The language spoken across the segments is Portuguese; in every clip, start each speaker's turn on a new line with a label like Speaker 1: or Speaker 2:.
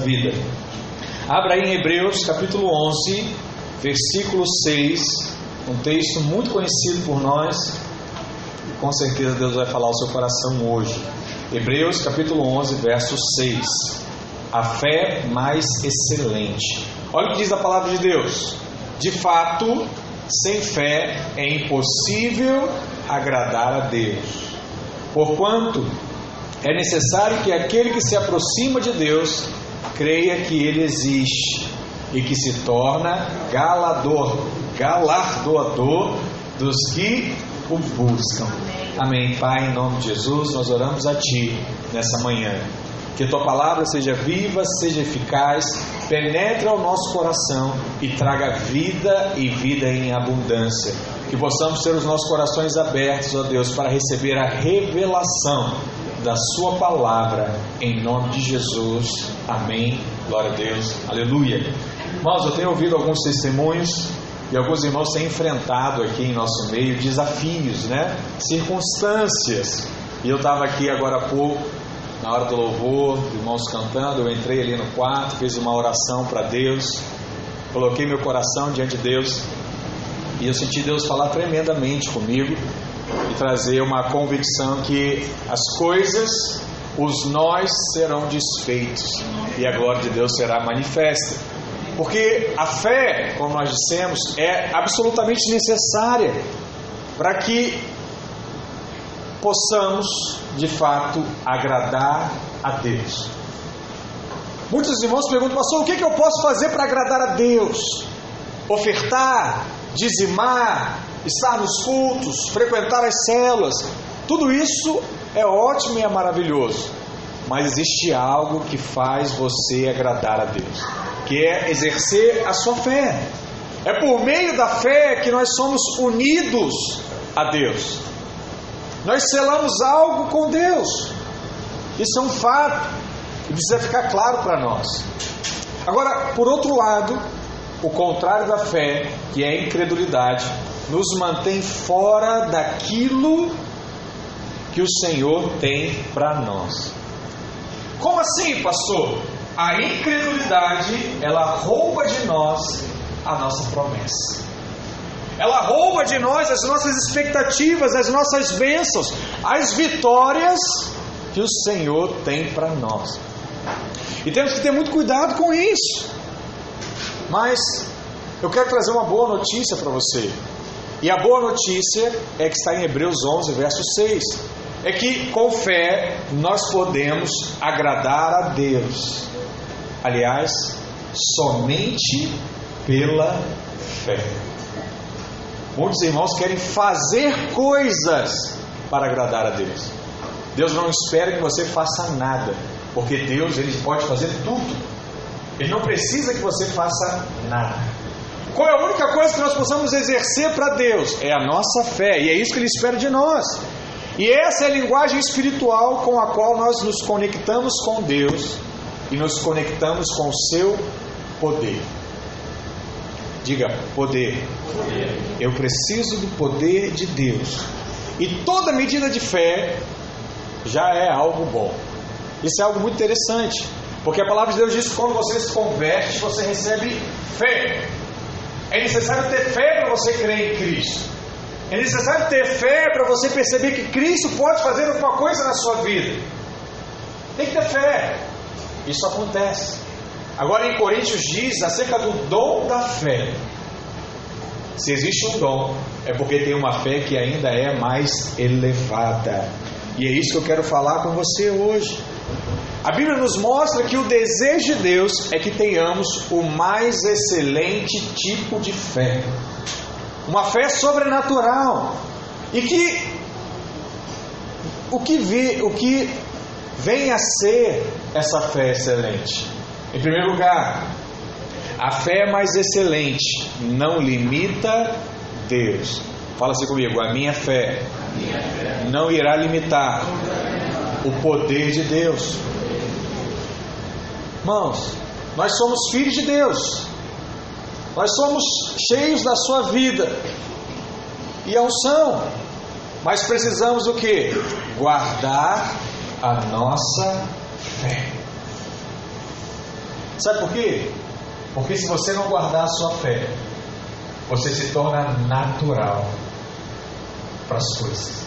Speaker 1: vida. Abra aí em Hebreus capítulo 11, versículo 6, um texto muito conhecido por nós e com certeza Deus vai falar ao seu coração hoje. Hebreus capítulo 11, verso 6. A fé mais excelente. Olha o que diz a palavra de Deus. De fato, sem fé é impossível agradar a Deus. Porquanto é necessário que aquele que se aproxima de Deus creia que ele existe e que se torna galador, galardoador dos que o buscam. Amém. Pai, em nome de Jesus, nós oramos a Ti nessa manhã. Que Tua palavra seja viva, seja eficaz, penetre ao nosso coração e traga vida e vida em abundância. Que possamos ter os nossos corações abertos, ó Deus, para receber a revelação da Sua palavra, em nome de Jesus. Amém. Glória a Deus. Aleluia. Irmãos, eu tenho ouvido alguns testemunhos e alguns irmãos têm enfrentado aqui em nosso meio desafios, né? Circunstâncias. E eu estava aqui agora há pouco, na hora do louvor, irmãos cantando, eu entrei ali no quarto, fiz uma oração para Deus, coloquei meu coração diante de Deus e eu senti Deus falar tremendamente comigo e trazer uma convicção que as coisas, os nós serão desfeitos e a glória de Deus será manifesta. Porque a fé, como nós dissemos, é absolutamente necessária para que possamos, de fato, agradar a Deus. Muitos irmãos perguntam, pastor, o que, que eu posso fazer para agradar a Deus? Ofertar, dizimar, estar nos cultos, frequentar as células, tudo isso é ótimo e é maravilhoso. Mas existe algo que faz você agradar a Deus, que é exercer a sua fé. É por meio da fé que nós somos unidos a Deus. Nós selamos algo com Deus. Isso é um fato e precisa ficar claro para nós. Agora, por outro lado, o contrário da fé, que é a incredulidade, nos mantém fora daquilo que o Senhor tem para nós. Como assim, pastor? A incredulidade, ela rouba de nós a nossa promessa. Ela rouba de nós as nossas expectativas, as nossas bênçãos, as vitórias que o Senhor tem para nós. E temos que ter muito cuidado com isso. Mas eu quero trazer uma boa notícia para você. E a boa notícia é que está em Hebreus 11, verso 6. É que com fé nós podemos agradar a Deus. Aliás, somente pela fé. Muitos irmãos querem fazer coisas para agradar a Deus. Deus não espera que você faça nada, porque Deus ele pode fazer tudo. Ele não precisa que você faça nada. Qual é a única coisa que nós possamos exercer para Deus? É a nossa fé, e é isso que Ele espera de nós. E essa é a linguagem espiritual com a qual nós nos conectamos com Deus e nos conectamos com o seu poder. Diga, poder. poder. Eu preciso do poder de Deus. E toda medida de fé já é algo bom. Isso é algo muito interessante. Porque a palavra de Deus diz que quando você se converte, você recebe fé. É necessário ter fé para você crer em Cristo. É necessário ter fé para você perceber que Cristo pode fazer alguma coisa na sua vida. Tem que ter fé. Isso acontece. Agora em Coríntios diz acerca do dom da fé. Se existe um dom, é porque tem uma fé que ainda é mais elevada. E é isso que eu quero falar com você hoje. A Bíblia nos mostra que o desejo de Deus é que tenhamos o mais excelente tipo de fé. Uma fé sobrenatural. E que o que, vi, o que vem a ser essa fé excelente? Em primeiro lugar, a fé mais excelente não limita Deus. Fala assim comigo, a minha fé não irá limitar o poder de Deus. Irmãos, nós somos filhos de Deus. Nós somos cheios da sua vida e a unção. Mas precisamos o que? Guardar a nossa fé. Sabe por quê? Porque se você não guardar a sua fé, você se torna natural para as coisas.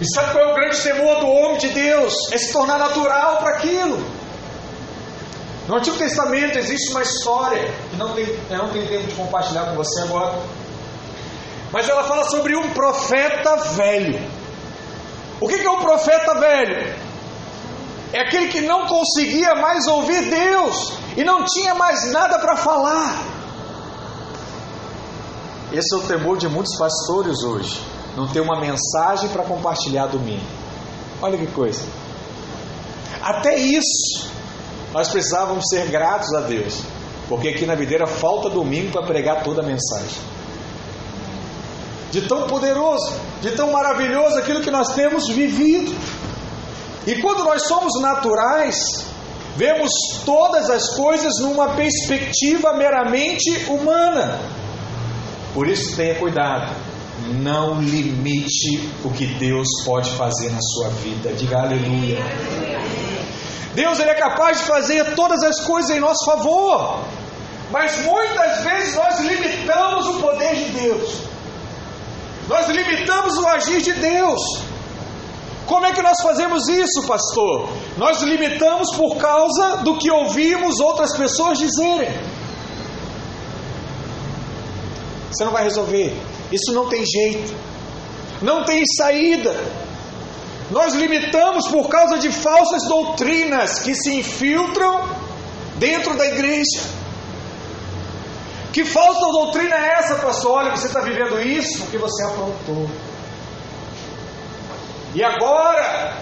Speaker 1: E sabe qual é o grande temor do homem de Deus? É se tornar natural para aquilo. No Antigo Testamento existe uma história que não tem, eu não tenho tempo de compartilhar com você agora. Mas ela fala sobre um profeta velho. O que é um profeta velho? É aquele que não conseguia mais ouvir Deus e não tinha mais nada para falar. Esse é o temor de muitos pastores hoje. Não ter uma mensagem para compartilhar domingo. Olha que coisa. Até isso, nós precisávamos ser gratos a Deus. Porque aqui na videira falta domingo para pregar toda a mensagem. De tão poderoso, de tão maravilhoso aquilo que nós temos vivido. E quando nós somos naturais, vemos todas as coisas numa perspectiva meramente humana. Por isso tenha cuidado. Não limite o que Deus pode fazer na sua vida. Diga aleluia. Deus ele é capaz de fazer todas as coisas em nosso favor. Mas muitas vezes nós limitamos o poder de Deus. Nós limitamos o agir de Deus. Como é que nós fazemos isso, pastor? Nós limitamos por causa do que ouvimos outras pessoas dizerem. Você não vai resolver. Isso não tem jeito. Não tem saída. Nós limitamos por causa de falsas doutrinas que se infiltram dentro da igreja. Que falsa doutrina é essa, pastor? Olha, você está vivendo isso porque você aprontou. E agora,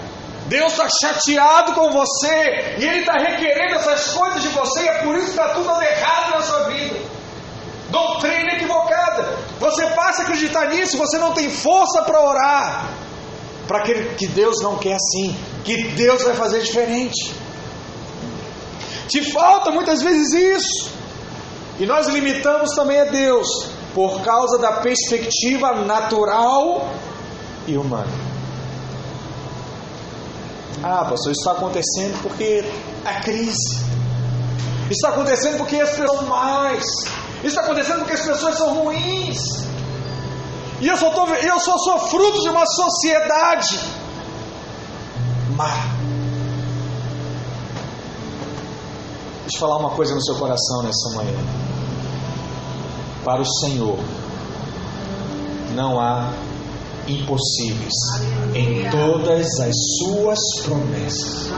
Speaker 1: Deus está chateado com você e Ele está requerendo essas coisas de você, e é por isso que está tudo errado na sua vida. Doutrina equivocada. Você passa a acreditar nisso, você não tem força para orar. Para aquele que Deus não quer assim, que Deus vai fazer diferente. Te falta muitas vezes isso. E nós limitamos também a Deus por causa da perspectiva natural e humana. Ah, pastor, isso está acontecendo porque a crise. Isso está acontecendo porque as pessoas são mais. Isso está acontecendo porque as pessoas são ruins. E eu só, tô, eu só sou fruto de uma sociedade má. Deixa eu falar uma coisa no seu coração nessa manhã. Para o Senhor, não há impossíveis em todas as suas promessas.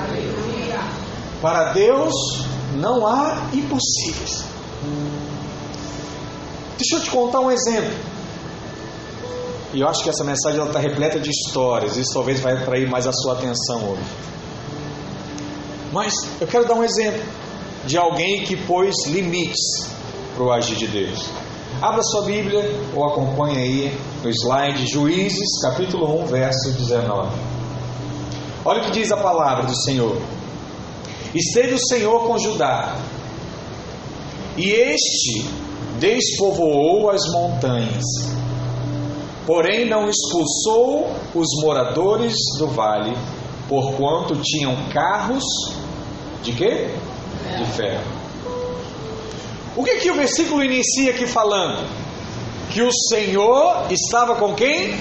Speaker 1: Para Deus não há impossíveis. Deixa eu te contar um exemplo. E eu acho que essa mensagem está repleta de histórias. Isso talvez vai atrair mais a sua atenção hoje. Mas eu quero dar um exemplo de alguém que pôs limites para o agir de Deus. Abra sua Bíblia ou acompanhe aí no slide Juízes, capítulo 1, verso 19. Olha o que diz a palavra do Senhor. Esteve o Senhor com Judá, e este despovoou as montanhas, porém não expulsou os moradores do vale, porquanto tinham carros de quê? De ferro. O que, que o versículo inicia aqui falando? Que o Senhor estava com quem?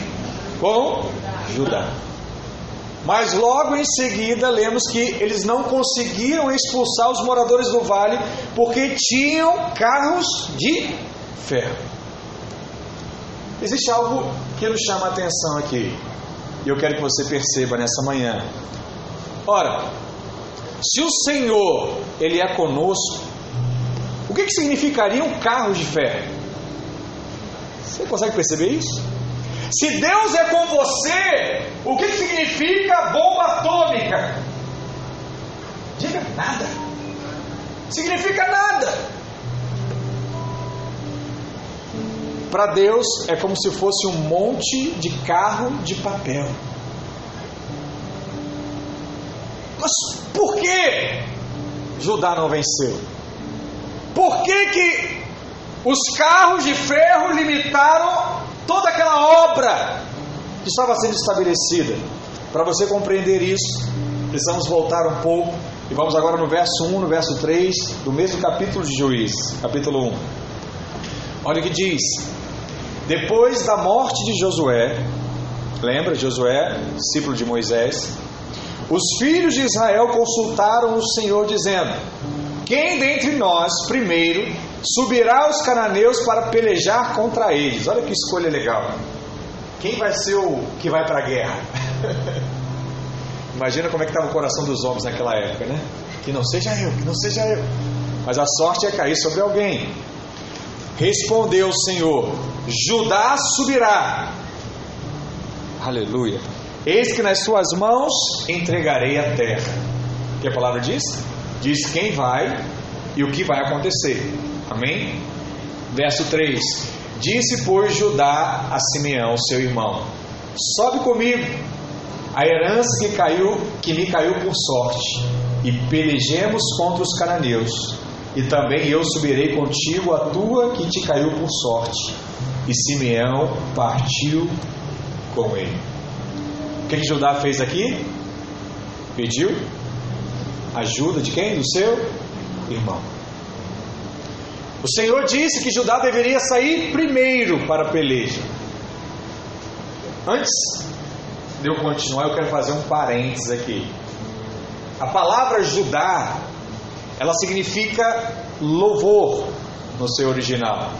Speaker 1: Com Judá. Mas logo em seguida lemos que eles não conseguiram expulsar os moradores do vale porque tinham carros de ferro. Existe algo que nos chama a atenção aqui, e eu quero que você perceba nessa manhã. Ora, se o Senhor ele é conosco, o que, que significaria um carro de ferro? Você consegue perceber isso? Se Deus é com você, o que, que significa bomba atômica? Diga nada. Significa nada. Para Deus é como se fosse um monte de carro de papel. Mas por que Judá não venceu? Por que, que os carros de ferro limitaram toda aquela obra que estava sendo estabelecida? Para você compreender isso, precisamos voltar um pouco E vamos agora no verso 1, no verso 3 do mesmo capítulo de Juízes, capítulo 1. Olha o que diz: Depois da morte de Josué, lembra Josué, discípulo de Moisés, os filhos de Israel consultaram o Senhor, dizendo: Quem dentre nós, primeiro, subirá aos cananeus para pelejar contra eles? Olha que escolha legal. Quem vai ser o que vai para a guerra? Imagina como é que estava o coração dos homens naquela época, né? Que não seja eu, que não seja eu. Mas a sorte é cair sobre alguém. Respondeu o Senhor: Judá subirá. Aleluia. Eis que nas suas mãos entregarei a terra. O que a palavra diz? Diz quem vai e o que vai acontecer. Amém? Verso 3: Disse, pois, Judá a Simeão, seu irmão: Sobe comigo a herança que caiu, que me caiu por sorte, e pelejemos contra os cananeus, e também eu subirei contigo a tua que te caiu por sorte. E Simeão partiu com ele. O que, que Judá fez aqui? Pediu ajuda de quem? Do seu irmão. O Senhor disse que Judá deveria sair primeiro para a peleja. Antes de eu continuar, eu quero fazer um parênteses aqui. A palavra Judá, ela significa louvor no seu original.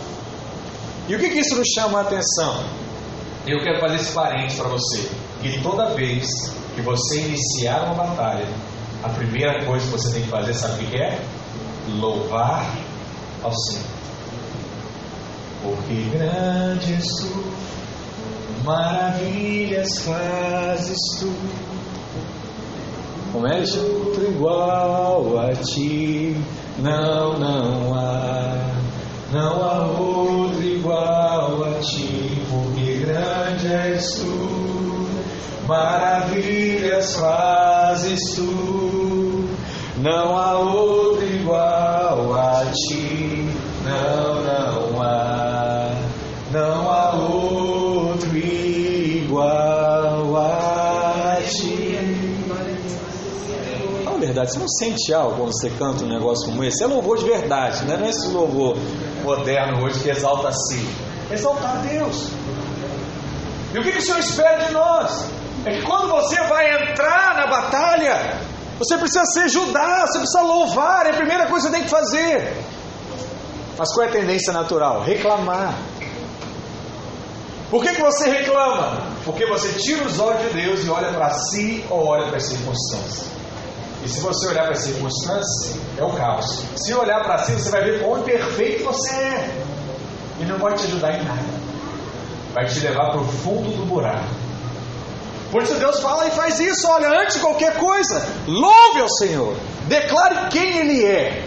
Speaker 1: E o que, que isso nos chama a atenção? Eu quero fazer esse parênteses para você. Que toda vez que você iniciar uma batalha, a primeira coisa que você tem que fazer, sabe o que é? Louvar ao Senhor. Porque grande és tu maravilhas fazes tu. Como é? Outro igual a ti, não, não há, não há outro igual a ti, porque grande és tu, maravilhas fazes tu, não há outro igual a ti, não Verdade, você não sente algo quando você canta um negócio como esse? É louvor de verdade, né? não é esse louvor moderno hoje que exalta a si. Exaltar a Deus. E o que, que o Senhor espera de nós? É que quando você vai entrar na batalha, você precisa ser Judá, você precisa louvar, é a primeira coisa que você tem que fazer. Mas qual é a tendência natural? Reclamar. Por que, que você reclama? Porque você tira os olhos de Deus e olha para si ou olha para as circunstâncias. E se você olhar para as circunstâncias, é o caos. Se olhar para si, você vai ver quão imperfeito você é. E não pode te ajudar em nada. Vai te levar para o fundo do buraco. Por isso Deus fala e faz isso, olha, antes de qualquer coisa, louve ao Senhor, declare quem Ele é.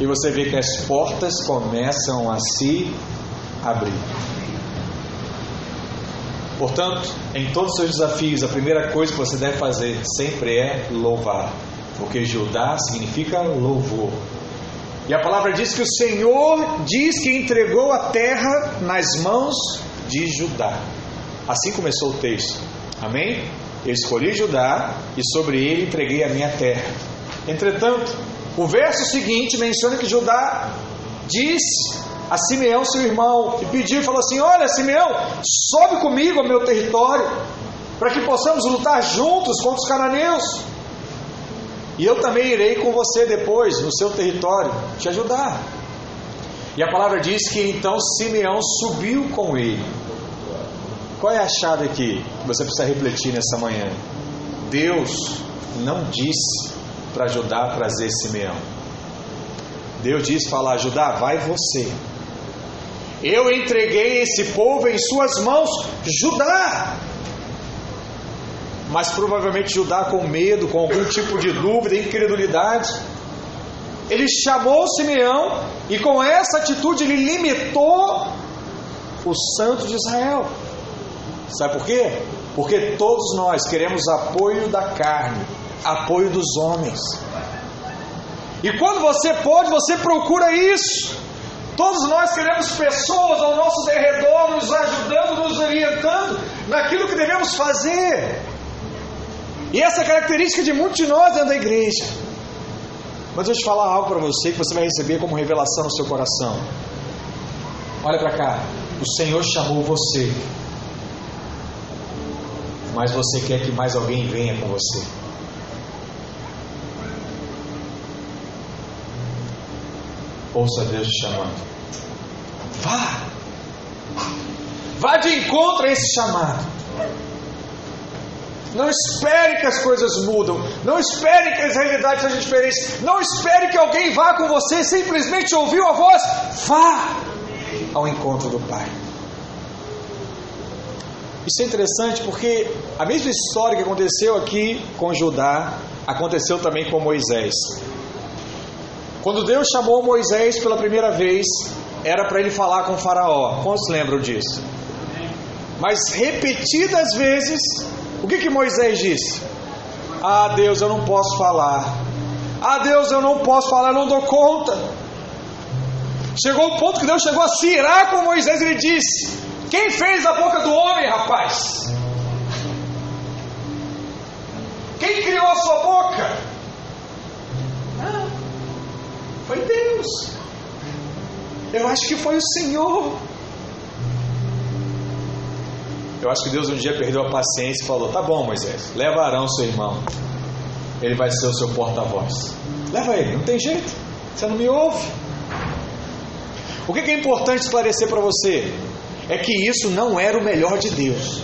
Speaker 1: E você vê que as portas começam a se abrir. Portanto, em todos os seus desafios, a primeira coisa que você deve fazer sempre é louvar, porque Judá significa louvor. E a palavra diz que o Senhor diz que entregou a terra nas mãos de Judá. Assim começou o texto. Amém? Eu escolhi Judá e sobre ele entreguei a minha terra. Entretanto, o verso seguinte menciona que Judá disse a Simeão, seu irmão, e pediu e falou assim: Olha, Simeão, sobe comigo ao meu território, para que possamos lutar juntos contra os cananeus. E eu também irei com você depois, no seu território, te ajudar. E a palavra diz que então Simeão subiu com ele. Qual é a chave aqui que você precisa refletir nessa manhã? Deus não disse para ajudar a trazer Simeão. Deus disse falar, ajudar, vai você. Eu entreguei esse povo em suas mãos, Judá. Mas provavelmente Judá com medo, com algum tipo de dúvida, incredulidade. Ele chamou Simeão e com essa atitude ele limitou o santo de Israel. Sabe por quê? Porque todos nós queremos apoio da carne, apoio dos homens. E quando você pode, você procura isso. Todos nós queremos pessoas ao nosso derredor nos ajudando, nos orientando naquilo que devemos fazer. E essa é característica de muitos de nós dentro da igreja. Mas eu te falar algo para você que você vai receber como revelação no seu coração. Olha para cá. O Senhor chamou você. Mas você quer que mais alguém venha com você. Ouça Deus te chamando. Vá! Vá de encontro a esse chamado. Não espere que as coisas mudam. Não espere que as realidades sejam diferentes. Não espere que alguém vá com você. Simplesmente ouviu a voz. Vá ao encontro do Pai. Isso é interessante porque a mesma história que aconteceu aqui com Judá aconteceu também com Moisés. Quando Deus chamou Moisés pela primeira vez, era para ele falar com Faraó. Quantos lembram disso? Mas repetidas vezes, o que, que Moisés disse? Ah, Deus, eu não posso falar. Ah, Deus, eu não posso falar, eu não dou conta. Chegou o ponto que Deus chegou a se irar com Moisés e ele disse: Quem fez a boca do homem, rapaz? Quem criou a sua boca? Foi Deus. Eu acho que foi o Senhor. Eu acho que Deus um dia perdeu a paciência e falou: Tá bom, Moisés, leva Arão, seu irmão. Ele vai ser o seu porta-voz. Leva ele, não tem jeito. Você não me ouve. O que é importante esclarecer para você? É que isso não era o melhor de Deus.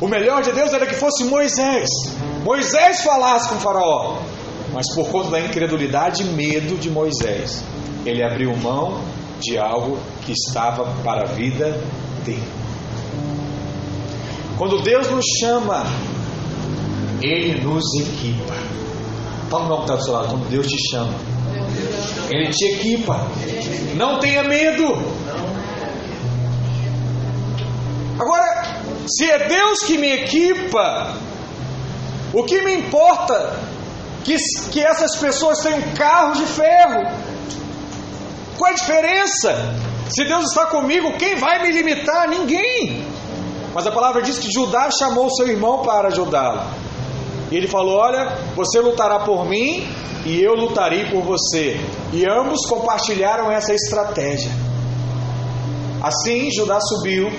Speaker 1: O melhor de Deus era que fosse Moisés. Moisés falasse com o Faraó. Mas por conta da incredulidade e medo de Moisés, ele abriu mão de algo que estava para a vida dele. Quando Deus nos chama, Ele nos equipa. Fala o nome que está do seu lado, quando Deus te chama. Ele te equipa. Não tenha medo. Agora, se é Deus que me equipa, o que me importa que, que essas pessoas tenham carros de ferro? Qual a diferença? Se Deus está comigo, quem vai me limitar? Ninguém. Mas a palavra diz que Judá chamou seu irmão para ajudá-lo. E ele falou: Olha, você lutará por mim e eu lutarei por você. E ambos compartilharam essa estratégia. Assim, Judá subiu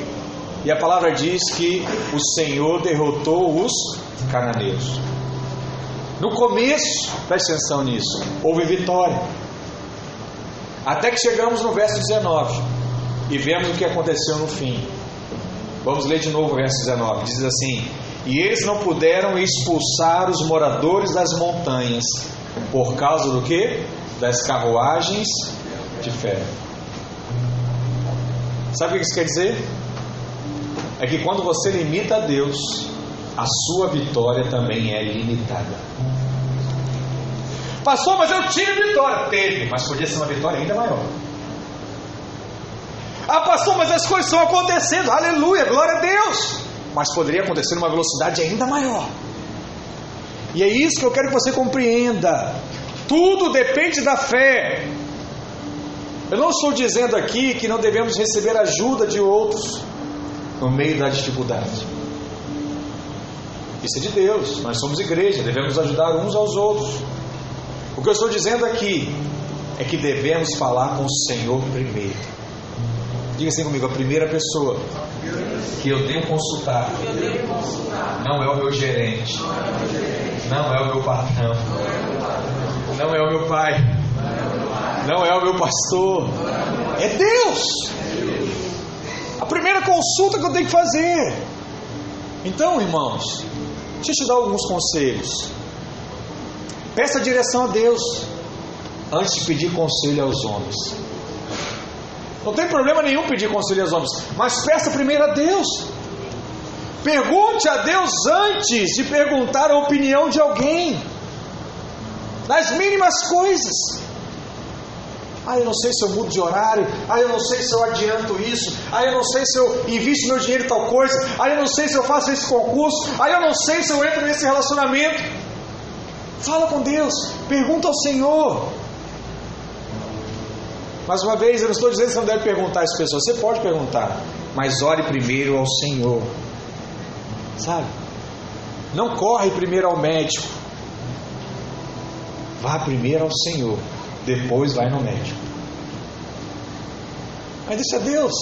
Speaker 1: e a palavra diz que o Senhor derrotou os cananeus. No começo, preste atenção nisso, houve vitória. Até que chegamos no verso 19 e vemos o que aconteceu no fim. Vamos ler de novo o verso 19. Diz assim: E eles não puderam expulsar os moradores das montanhas, por causa do que? Das carruagens de ferro. Sabe o que isso quer dizer? É que quando você limita a Deus, a sua vitória também é limitada. Pastor, mas eu tive vitória. Teve, mas podia ser uma vitória ainda maior. Ah, pastor, mas as coisas estão acontecendo. Aleluia, glória a Deus. Mas poderia acontecer numa velocidade ainda maior. E é isso que eu quero que você compreenda. Tudo depende da fé. Eu não estou dizendo aqui que não devemos receber ajuda de outros no meio da dificuldade. Isso é de Deus. Nós somos igreja, devemos ajudar uns aos outros. O que eu estou dizendo aqui é que devemos falar com o Senhor primeiro. Diga assim comigo, a primeira pessoa que eu devo consultar não é o meu gerente, não é o meu patrão, não é o meu pai, não é o meu pastor, é Deus. A primeira consulta que eu tenho que fazer. Então, irmãos, deixa eu te dar alguns conselhos. Peça direção a Deus antes de pedir conselho aos homens. Não tem problema nenhum pedir conselho aos homens, mas peça primeiro a Deus. Pergunte a Deus antes de perguntar a opinião de alguém, nas mínimas coisas. Ah, eu não sei se eu mudo de horário. Ah, eu não sei se eu adianto isso. Ah, eu não sei se eu invisto meu dinheiro em tal coisa. Ah, eu não sei se eu faço esse concurso. Ah, eu não sei se eu entro nesse relacionamento. Fala com Deus, pergunta ao Senhor. Mais uma vez, eu não estou dizendo que você não deve perguntar às pessoas, você pode perguntar, mas ore primeiro ao Senhor, sabe? Não corre primeiro ao médico, vá primeiro ao Senhor, depois vai no médico. Mas deixa Deus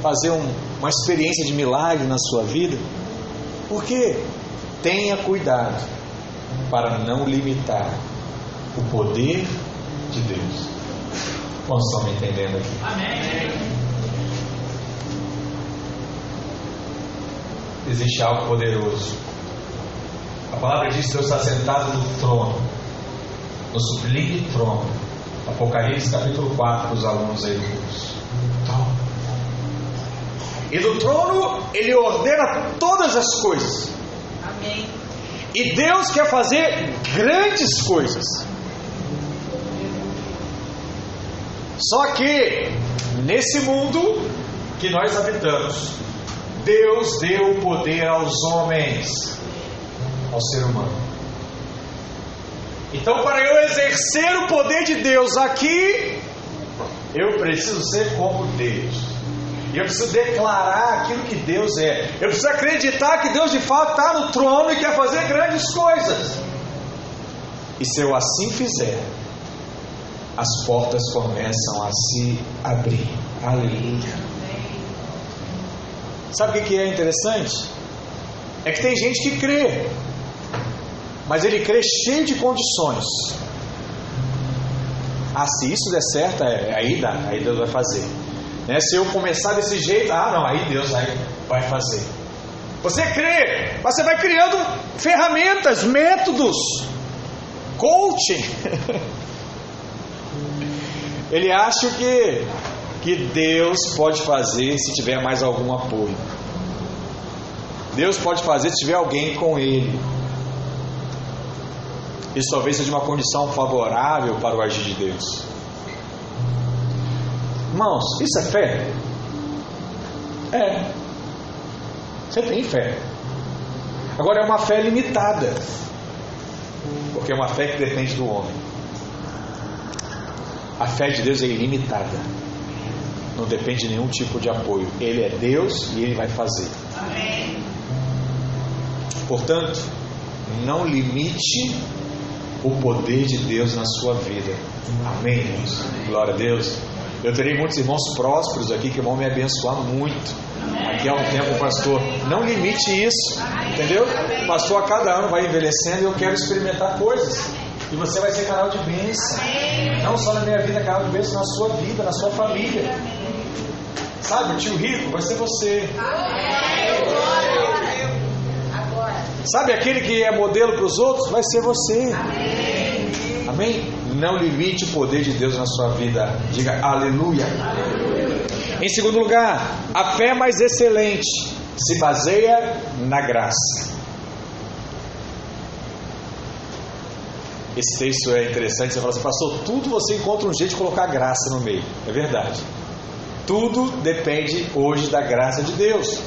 Speaker 1: fazer um, uma experiência de milagre na sua vida. Porque tenha cuidado para não limitar o poder de Deus. Quantos estão me entendendo aqui? Amém. Existe algo poderoso. A palavra diz que Deus está sentado no trono, no sublime trono. Apocalipse capítulo 4 para os alunos aí do curso. E do trono ele ordena todas as coisas. Amém. E Deus quer fazer grandes coisas. Só que nesse mundo que nós habitamos, Deus deu o poder aos homens, ao ser humano. Então, para eu exercer o poder de Deus aqui, eu preciso ser como Deus. E eu preciso declarar aquilo que Deus é. Eu preciso acreditar que Deus de fato está no trono e quer fazer grandes coisas. E se eu assim fizer, as portas começam a se abrir. Aleluia. Sabe o que é interessante? É que tem gente que crê, mas ele crê cheio de condições. Ah, se isso der certo, é, aí dá, aí Deus vai fazer. Né? Se eu começar desse jeito, ah, não, aí Deus vai, vai fazer. Você crê, mas você vai criando ferramentas, métodos, coaching. Ele acha que, que Deus pode fazer se tiver mais algum apoio. Deus pode fazer se tiver alguém com Ele. Isso talvez seja uma condição favorável para o agir de Deus. Irmãos, isso é fé? É. Você tem fé. Agora é uma fé limitada. Porque é uma fé que depende do homem. A fé de Deus é ilimitada. Não depende de nenhum tipo de apoio. Ele é Deus e ele vai fazer. Amém. Portanto, não limite o poder de Deus na sua vida. Amém, irmãos? Glória a Deus. Eu terei muitos irmãos prósperos aqui que vão me abençoar muito. Aqui há um tempo, pastor. Não limite isso, entendeu? Pastor, a cada ano vai envelhecendo e eu quero experimentar coisas. E você vai ser canal de bênção. Não só na minha vida, canal de bênção na sua vida, na sua família. Sabe, o tio rico vai ser você. Sabe aquele que é modelo para os outros? Vai ser você. Amém? Não limite o poder de Deus na sua vida. Diga aleluia. Em segundo lugar, a fé mais excelente se baseia na graça. Esse texto é interessante. Você fala assim, pastor, tudo você encontra um jeito de colocar graça no meio. É verdade. Tudo depende hoje da graça de Deus.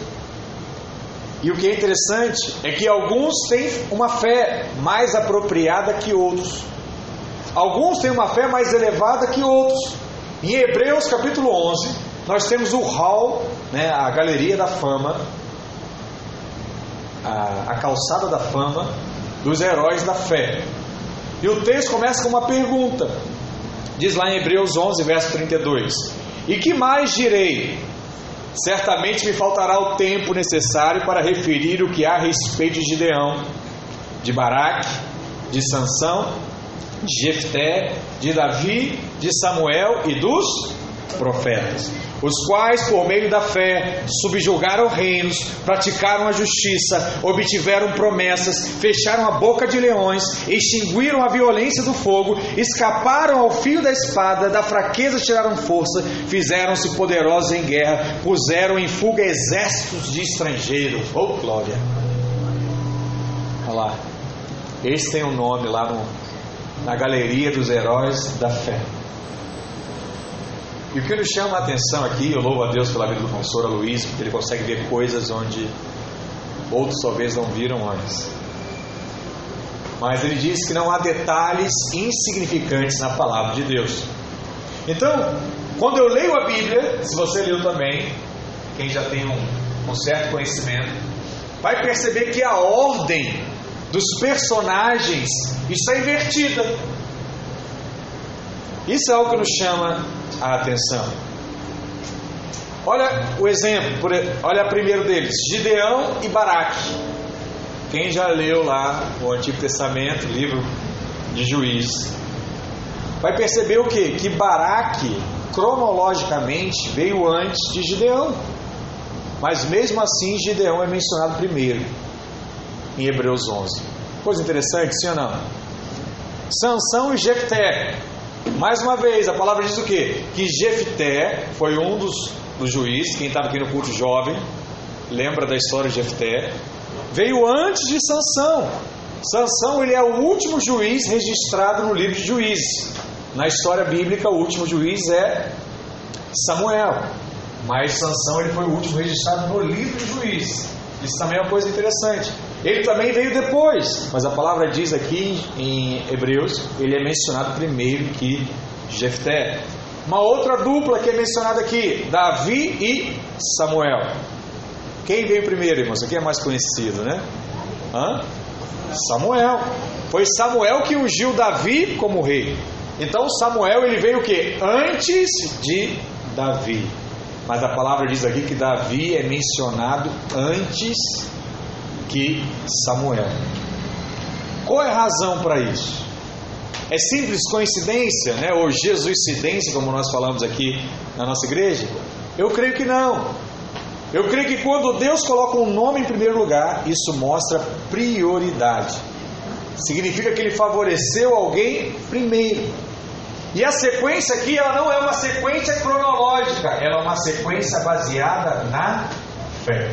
Speaker 1: E o que é interessante é que alguns têm uma fé mais apropriada que outros. Alguns têm uma fé mais elevada que outros. Em Hebreus capítulo 11, nós temos o hall, né, a galeria da fama, a, a calçada da fama dos heróis da fé. E o texto começa com uma pergunta. Diz lá em Hebreus 11, verso 32: E que mais direi? Certamente me faltará o tempo necessário para referir o que há a respeito de Gideão, de Baraque, de Sansão de Jefté, de Davi, de Samuel e dos profetas, os quais, por meio da fé, subjugaram reinos, praticaram a justiça, obtiveram promessas, fecharam a boca de leões, extinguiram a violência do fogo, escaparam ao fio da espada, da fraqueza tiraram força, fizeram-se poderosos em guerra, puseram em fuga exércitos de estrangeiros. Oh, glória! Olha lá. Esse tem um nome lá no, na galeria dos heróis da fé. E o que nos chama a atenção aqui, eu louvo a Deus pela vida do professor Luiz, porque ele consegue ver coisas onde outros talvez não viram antes. Mas ele diz que não há detalhes insignificantes na palavra de Deus. Então, quando eu leio a Bíblia, se você leu também, quem já tem um, um certo conhecimento, vai perceber que a ordem dos personagens está invertida. Isso é algo que nos chama a atenção. Olha o exemplo, olha primeiro deles, Gideão e Baraque. Quem já leu lá o Antigo Testamento, livro de Juízes, vai perceber o que? Que Baraque, cronologicamente, veio antes de Gideão. Mas mesmo assim, Gideão é mencionado primeiro, em Hebreus 11. Coisa interessante, sim ou não? Sansão e Jefté. Mais uma vez, a palavra diz o quê? Que Jefté foi um dos, dos juízes, quem estava aqui no culto jovem, lembra da história de Jefté, veio antes de Sansão. Sansão ele é o último juiz registrado no livro de Juízes. Na história bíblica, o último juiz é Samuel. Mas Sansão ele foi o último registrado no livro de Juízes. Isso também é uma coisa interessante. Ele também veio depois, mas a palavra diz aqui em Hebreus, ele é mencionado primeiro que Jefté. Uma outra dupla que é mencionada aqui, Davi e Samuel. Quem veio primeiro, irmãos? Aqui é mais conhecido, né? Hã? Samuel. Foi Samuel que ungiu Davi como rei. Então Samuel ele veio o que? Antes de Davi. Mas a palavra diz aqui que Davi é mencionado antes que Samuel. Qual é a razão para isso? É simples coincidência, né? ou jesuicidência, como nós falamos aqui na nossa igreja? Eu creio que não. Eu creio que quando Deus coloca um nome em primeiro lugar, isso mostra prioridade. Significa que ele favoreceu alguém primeiro. E a sequência aqui, ela não é uma sequência cronológica, ela é uma sequência baseada na fé.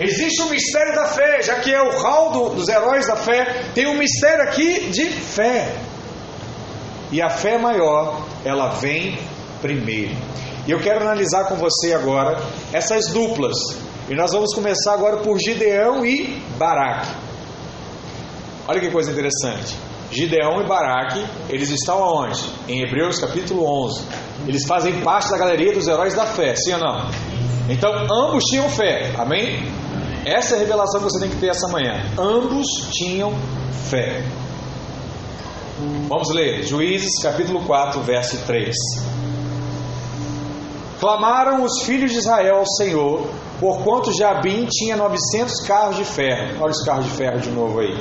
Speaker 1: Existe um mistério da fé, já que é o hall do, dos heróis da fé, tem um mistério aqui de fé. E a fé maior, ela vem primeiro. E eu quero analisar com você agora essas duplas. E nós vamos começar agora por Gideão e Baraque. Olha que coisa interessante. Gideão e Baraque, eles estão aonde? Em Hebreus capítulo 11. Eles fazem parte da galeria dos heróis da fé, sim ou não? Então, ambos tinham fé, amém? Essa é a revelação que você tem que ter essa manhã. Ambos tinham fé. Vamos ler, Juízes capítulo 4, verso 3. Clamaram os filhos de Israel ao Senhor, porquanto Jabim tinha 900 carros de ferro. Olha os carros de ferro de novo aí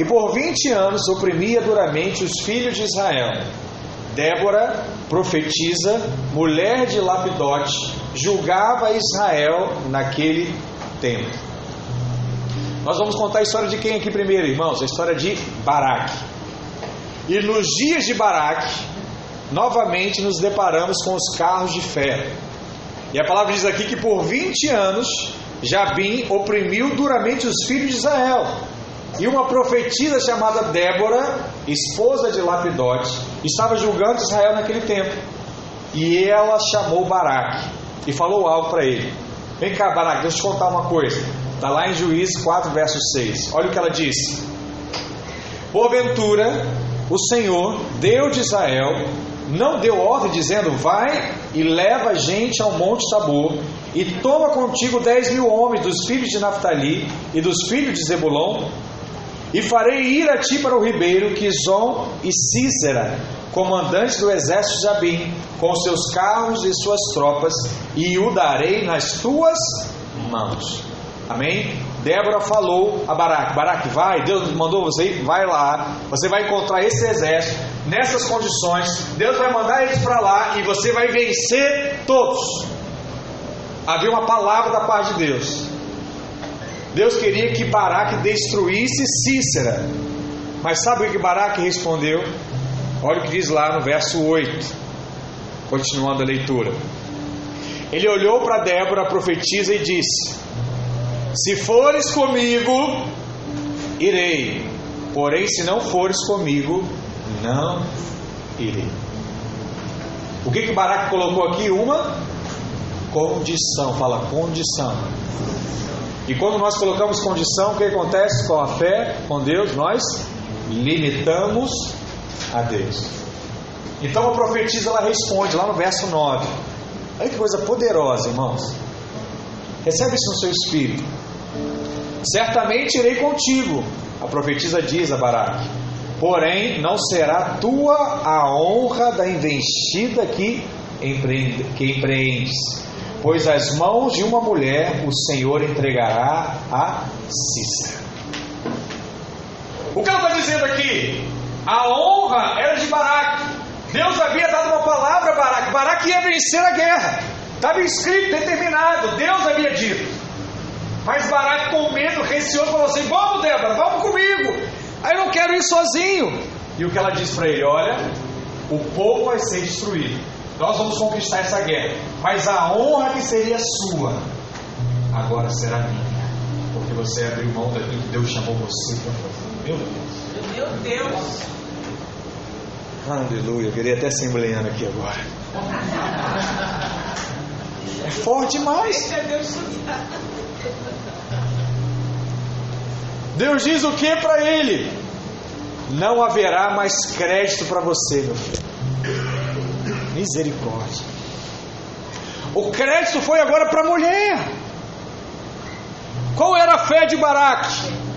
Speaker 1: e por vinte anos oprimia duramente os filhos de Israel. Débora, profetisa, mulher de Lapidote, julgava Israel naquele tempo. Nós vamos contar a história de quem aqui primeiro, irmãos? A história de Baraque. E nos dias de Baraque, novamente nos deparamos com os carros de ferro. E a palavra diz aqui que por 20 anos Jabim oprimiu duramente os filhos de Israel e uma profetisa chamada Débora, esposa de Lapidote, estava julgando Israel naquele tempo. E ela chamou Baraque e falou algo para ele. Vem cá, Baraque, deixa eu te contar uma coisa. Está lá em Juízes 4, verso 6. Olha o que ela disse. Porventura, o Senhor, Deus de Israel, não deu ordem dizendo: Vai e leva gente ao Monte Tabor, e toma contigo dez mil homens dos filhos de Naphtali e dos filhos de Zebulon, e farei ir a ti para o ribeiro Quizon e Císera, comandantes do exército de Jabim, com seus carros e suas tropas, e o darei nas tuas mãos. Amém? Débora falou a Baraque: Baraque, vai, Deus mandou você ir, vai lá. Você vai encontrar esse exército nessas condições. Deus vai mandar eles para lá e você vai vencer todos. Havia uma palavra da parte de Deus. Deus queria que Baraque destruísse Cícera. Mas sabe o que Baraque respondeu? Olha o que diz lá no verso 8, continuando a leitura. Ele olhou para Débora, a profetisa, e disse: Se fores comigo, irei. Porém, se não fores comigo, não irei. O que que Baraque colocou aqui? Uma condição. Fala condição. E quando nós colocamos condição, o que acontece com a fé, com Deus? Nós limitamos a Deus. Então a profetisa ela responde lá no verso 9. Olha que coisa poderosa, irmãos. Recebe isso no seu espírito. Certamente irei contigo, a profetisa diz a Baraque. Porém, não será tua a honra da investida que, empreende, que empreendes, pois as mãos de uma mulher o Senhor entregará a Cícera. O que ela está dizendo aqui? A honra era de Baraque. Deus havia dado uma palavra a Baraque. Baraque ia vencer a guerra. Estava escrito, determinado. Deus havia dito. Mas Baraque, com medo, receoso, falou assim: Vamos, Débora, vamos comigo. Aí eu não quero ir sozinho. E o que ela disse para ele: Olha, o povo vai ser destruído. Nós vamos conquistar essa guerra. Mas a honra que seria sua, agora será minha. Porque você abriu mão daquilo que Deus chamou você para fazer. Meu Deus.
Speaker 2: Meu Deus.
Speaker 1: Aleluia. Eu queria até ser embleando aqui agora. É forte demais.
Speaker 2: Deus
Speaker 1: diz o que para ele? Não haverá mais crédito para você, meu filho. Misericórdia. O crédito foi agora para a mulher. Qual era a fé de Baraque?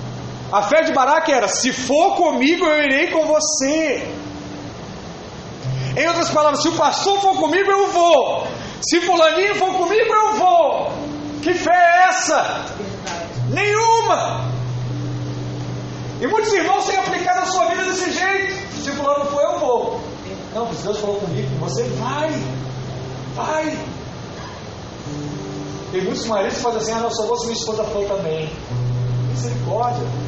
Speaker 1: A fé de Baraque era: se for comigo, eu irei com você. Em outras palavras, se o pastor for comigo, eu vou. Se fulaninho for comigo, eu vou. Que fé é essa? Nenhuma. E muitos irmãos têm aplicado a sua vida desse jeito. Se fulano for, eu vou. Não, se Deus falou comigo, você vai. Vai. Tem muitos maridos fazem assim, ah, não, só vou se minha esposa for também. Misericórdia.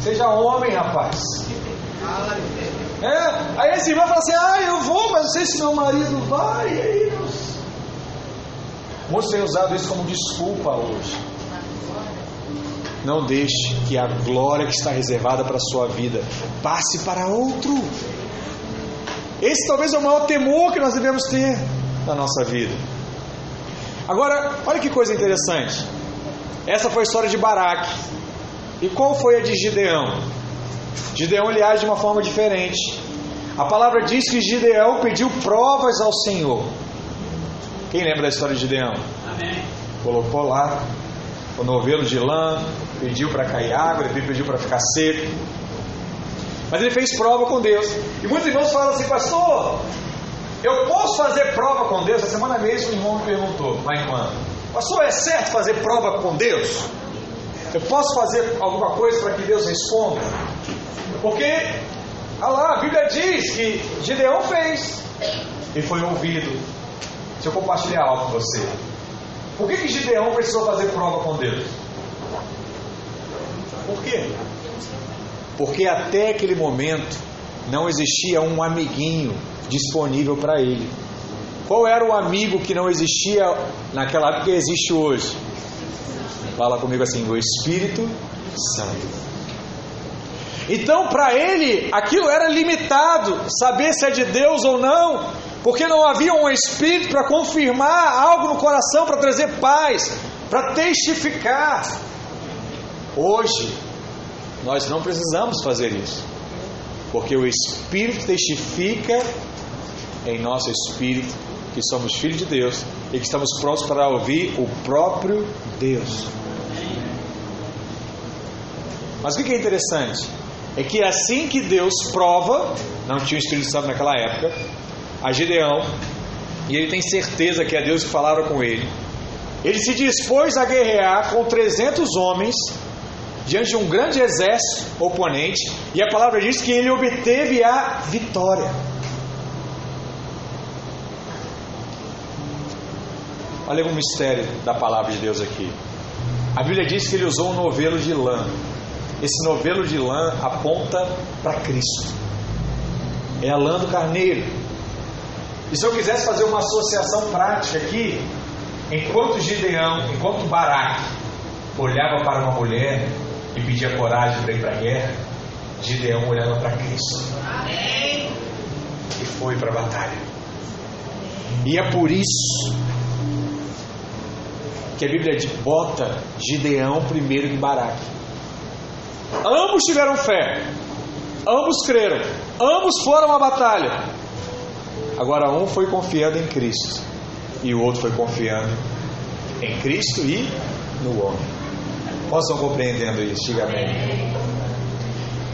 Speaker 1: Seja homem, rapaz. É, aí esse irmão fala assim, ah, eu vou, mas não sei se meu marido vai. E aí, Deus? Muitos têm usado isso como desculpa hoje. Não deixe que a glória que está reservada para a sua vida passe para outro. Esse talvez é o maior temor que nós devemos ter na nossa vida. Agora, olha que coisa interessante. Essa foi a história de Baraque. E qual foi a de Gideão? Gideão ele age de uma forma diferente. A palavra diz que Gideão pediu provas ao Senhor. Quem lembra da história de Gideão?
Speaker 2: Amém.
Speaker 1: Colocou lá o novelo de lã, pediu para cair água, depois pediu para ficar seco. Mas ele fez prova com Deus. E muitos irmãos falam assim, pastor, eu posso fazer prova com Deus? Essa semana mesmo um irmão me perguntou, em quando? Pastor, é certo fazer prova com Deus? Eu posso fazer alguma coisa para que Deus responda? Porque, olha lá, a Bíblia diz que Gideão fez e foi ouvido. Deixa eu compartilhar algo com você. Por que, que Gideão precisou fazer prova com Deus? Por quê? Porque até aquele momento não existia um amiguinho disponível para ele. Qual era o amigo que não existia naquela época e existe hoje? Fala comigo assim: o Espírito Santo. Então, para ele, aquilo era limitado, saber se é de Deus ou não, porque não havia um Espírito para confirmar algo no coração, para trazer paz, para testificar. Hoje, nós não precisamos fazer isso, porque o Espírito testifica em nosso espírito que somos filhos de Deus e que estamos prontos para ouvir o próprio Deus. Mas o que é interessante? É que assim que Deus prova, não tinha o Espírito Santo naquela época, a Gideão, e ele tem certeza que é Deus que falaram com ele, ele se dispôs a guerrear com 300 homens diante de um grande exército oponente, e a palavra diz que ele obteve a vitória. Olha o mistério da palavra de Deus aqui. A Bíblia diz que ele usou um novelo de lã. Esse novelo de lã aponta para Cristo. É a lã do carneiro. E se eu quisesse fazer uma associação prática aqui, enquanto Gideão, enquanto Baraque olhava para uma mulher e pedia coragem para ir para a guerra, Gideão olhava para Cristo.
Speaker 2: Amém.
Speaker 1: E foi para a batalha. E é por isso que a Bíblia bota Gideão primeiro que Baraque. Ambos tiveram fé, ambos creram, ambos foram à batalha. Agora um foi confiando em Cristo e o outro foi confiando em Cristo e no homem. Possam compreendendo isso, diga amém.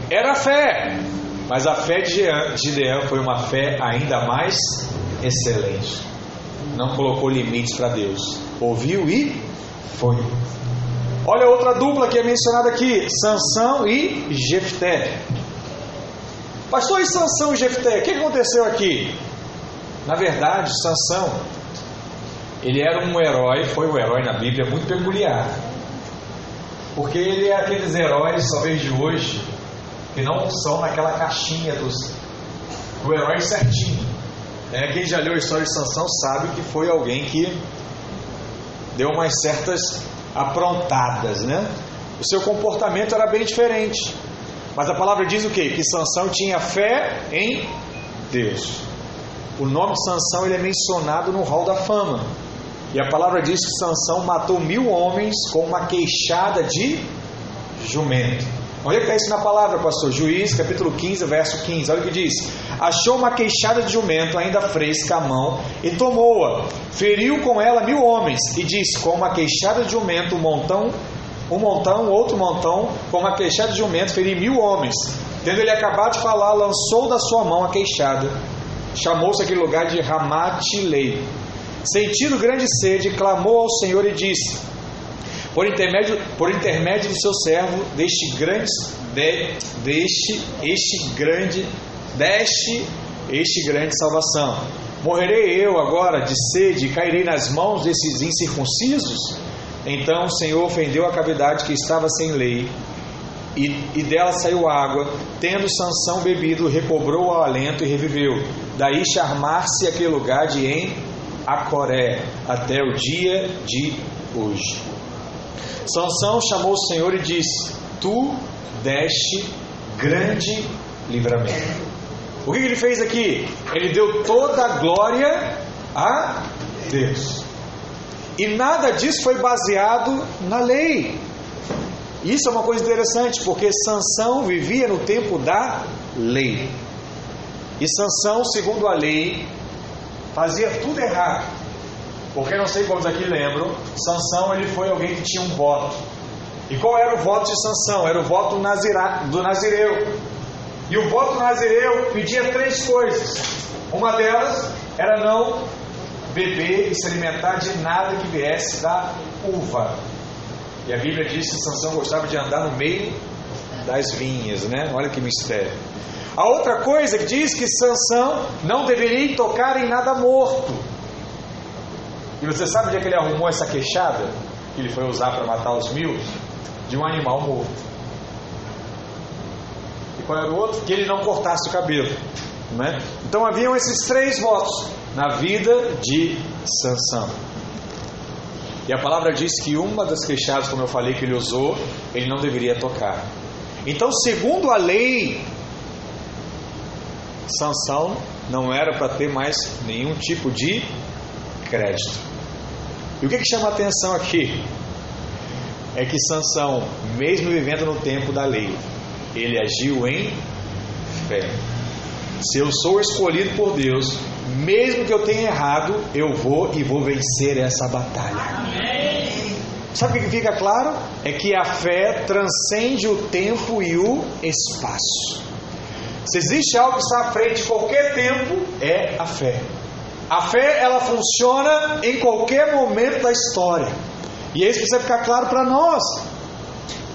Speaker 1: Era fé, mas a fé de Gideão foi uma fé ainda mais excelente. Não colocou limites para Deus. Ouviu e foi. Olha outra dupla que é mencionada aqui: Sansão e Jefté. Pastor, e Sansão e Jefté? O que aconteceu aqui? Na verdade, Sansão, ele era um herói, foi um herói na Bíblia muito peculiar. Porque ele é aqueles heróis, talvez de hoje, que não são naquela caixinha dos, do herói certinho. É, quem já leu a história de Sansão sabe que foi alguém que deu umas certas aprontadas, né? O seu comportamento era bem diferente. Mas a palavra diz o quê? Que Sansão tinha fé em Deus. O nome de Sansão ele é mencionado no hall da fama. E a palavra diz que Sansão matou mil homens com uma queixada de jumento. Onde é que está isso na palavra, pastor? Juiz, capítulo 15, verso 15. Olha o que diz. Achou uma queixada de jumento ainda fresca à mão e tomou-a. Feriu com ela mil homens e disse: Com uma queixada de jumento, um montão, um montão, outro montão, com uma queixada de jumento, feri mil homens. Tendo ele acabado de falar, lançou da sua mão a queixada. Chamou-se aquele lugar de Ramatilei. Sentindo grande sede, clamou ao Senhor e disse: por intermédio, por intermédio do seu servo, deste grande, de, deste, este grande, deste, este grande salvação. Morrerei eu agora de sede e cairei nas mãos desses incircuncisos? Então o Senhor ofendeu a cavidade que estava sem lei, e, e dela saiu água. Tendo Sansão bebido, recobrou o alento e reviveu. Daí charmar-se aquele lugar de em Acoré, até o dia de hoje. Sansão chamou o Senhor e disse: Tu deste grande livramento. O que ele fez aqui? Ele deu toda a glória a Deus. E nada disso foi baseado na lei. Isso é uma coisa interessante, porque Sansão vivia no tempo da lei. E Sansão, segundo a lei, fazia tudo errado. Porque não sei quantos aqui lembram, Sansão ele foi alguém que tinha um voto. E qual era o voto de Sansão? Era o voto do Nazireu. E o voto Nazireu pedia três coisas. Uma delas era não beber e se alimentar de nada que viesse da uva. E a Bíblia diz que Sansão gostava de andar no meio das vinhas, né? Olha que mistério. A outra coisa que diz que Sansão não deveria tocar em nada morto. E você sabe onde é que ele arrumou essa queixada que ele foi usar para matar os mil? De um animal morto. Qual era o outro? Que ele não cortasse o cabelo. Né? Então haviam esses três votos na vida de Sansão. E a palavra diz que uma das queixadas, como eu falei, que ele usou, ele não deveria tocar. Então, segundo a lei, Sansão não era para ter mais nenhum tipo de crédito. E o que, que chama a atenção aqui? É que Sansão, mesmo vivendo no tempo da lei, ele agiu em fé. Se eu sou escolhido por Deus, mesmo que eu tenha errado, eu vou e vou vencer essa batalha. Amém. Sabe o que fica claro? É que a fé transcende o tempo e o espaço. Se existe algo que está à frente de qualquer tempo, é a fé. A fé ela funciona em qualquer momento da história. E isso precisa ficar claro para nós.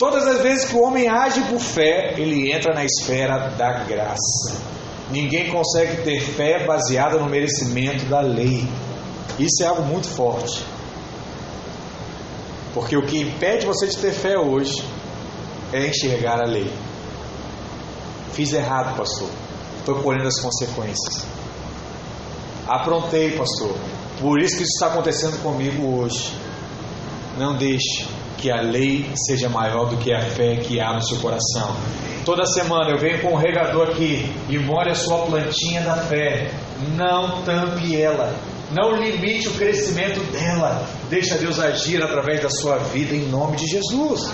Speaker 1: Todas as vezes que o homem age por fé, ele entra na esfera da graça. Ninguém consegue ter fé baseada no merecimento da lei. Isso é algo muito forte. Porque o que impede você de ter fé hoje é enxergar a lei. Fiz errado, pastor. Estou colhendo as consequências. Aprontei, pastor. Por isso que isso está acontecendo comigo hoje. Não deixe que a lei seja maior do que a fé que há no seu coração. Toda semana eu venho com um regador aqui e molhe a sua plantinha da fé. Não tampe ela. Não limite o crescimento dela. Deixa Deus agir através da sua vida em nome de Jesus.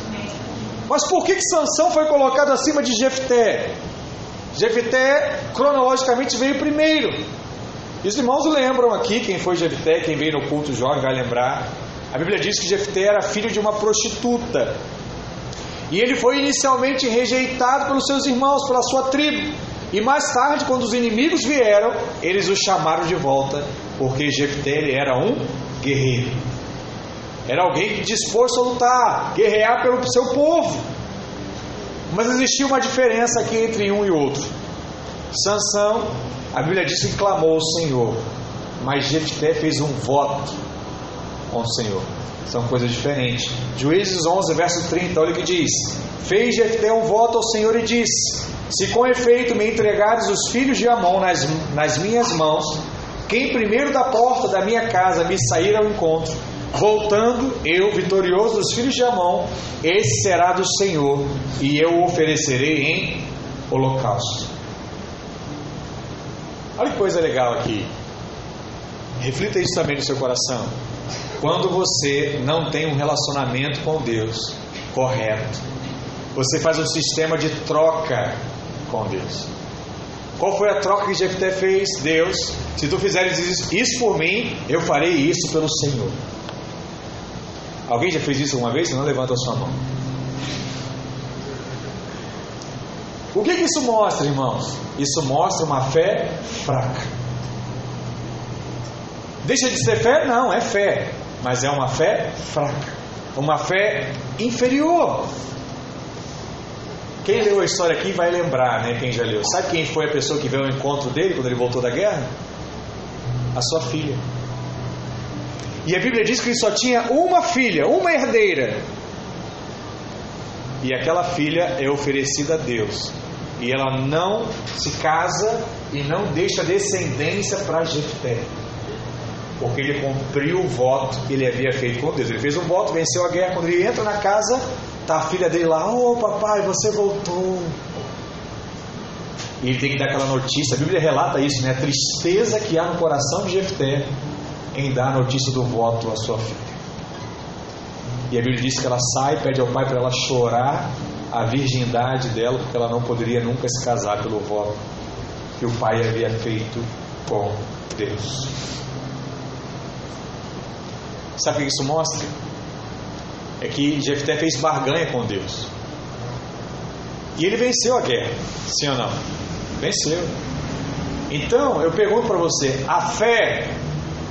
Speaker 1: Mas por que, que Sansão foi colocado acima de Jefté? Jefté cronologicamente veio primeiro. E os irmãos lembram aqui, quem foi Jefté, quem veio no culto jovem vai lembrar. A Bíblia diz que Jefté era filho de uma prostituta. E ele foi inicialmente rejeitado pelos seus irmãos, pela sua tribo. E mais tarde, quando os inimigos vieram, eles o chamaram de volta, porque Jefté era um guerreiro. Era alguém que disposto a lutar, guerrear pelo seu povo. Mas existia uma diferença aqui entre um e outro. Sansão, a Bíblia diz que clamou ao Senhor, mas Jefté fez um voto com o Senhor. São coisas diferentes. Juízes 11, verso 30, olha o que diz: Fez Jefté um voto ao Senhor e disse: Se com efeito me entregares os filhos de Amon nas, nas minhas mãos, quem primeiro da porta da minha casa me sair ao encontro, voltando eu vitorioso dos filhos de Amon, esse será do Senhor, e eu o oferecerei em holocausto. Olha que coisa legal aqui. Reflita isso também no seu coração. Quando você não tem um relacionamento com Deus correto, você faz um sistema de troca com Deus. Qual foi a troca que Jefté fez? Deus, se tu fizeres isso por mim, eu farei isso pelo Senhor. Alguém já fez isso uma vez? Não levanta a sua mão. O que, que isso mostra, irmãos? Isso mostra uma fé fraca. Deixa de ser fé? Não, é fé mas é uma fé fraca, uma fé inferior. Quem leu a história aqui vai lembrar, né? Quem já leu. Sabe quem foi a pessoa que veio ao encontro dele quando ele voltou da guerra? A sua filha. E a Bíblia diz que ele só tinha uma filha, uma herdeira. E aquela filha é oferecida a Deus. E ela não se casa e não deixa descendência para Jefté porque ele cumpriu o voto que ele havia feito com Deus. Ele fez um voto, venceu a guerra. Quando ele entra na casa, está a filha dele lá: Ô oh, papai, você voltou. E ele tem que dar aquela notícia. A Bíblia relata isso, né? A tristeza que há no coração de Jefté em dar a notícia do voto à sua filha. E a Bíblia diz que ela sai, pede ao pai para ela chorar a virgindade dela, porque ela não poderia nunca se casar pelo voto que o pai havia feito com Deus. Sabe o que isso mostra? É que Jefté fez barganha com Deus. E ele venceu a guerra, sim ou não? Venceu. Então, eu pergunto para você: a fé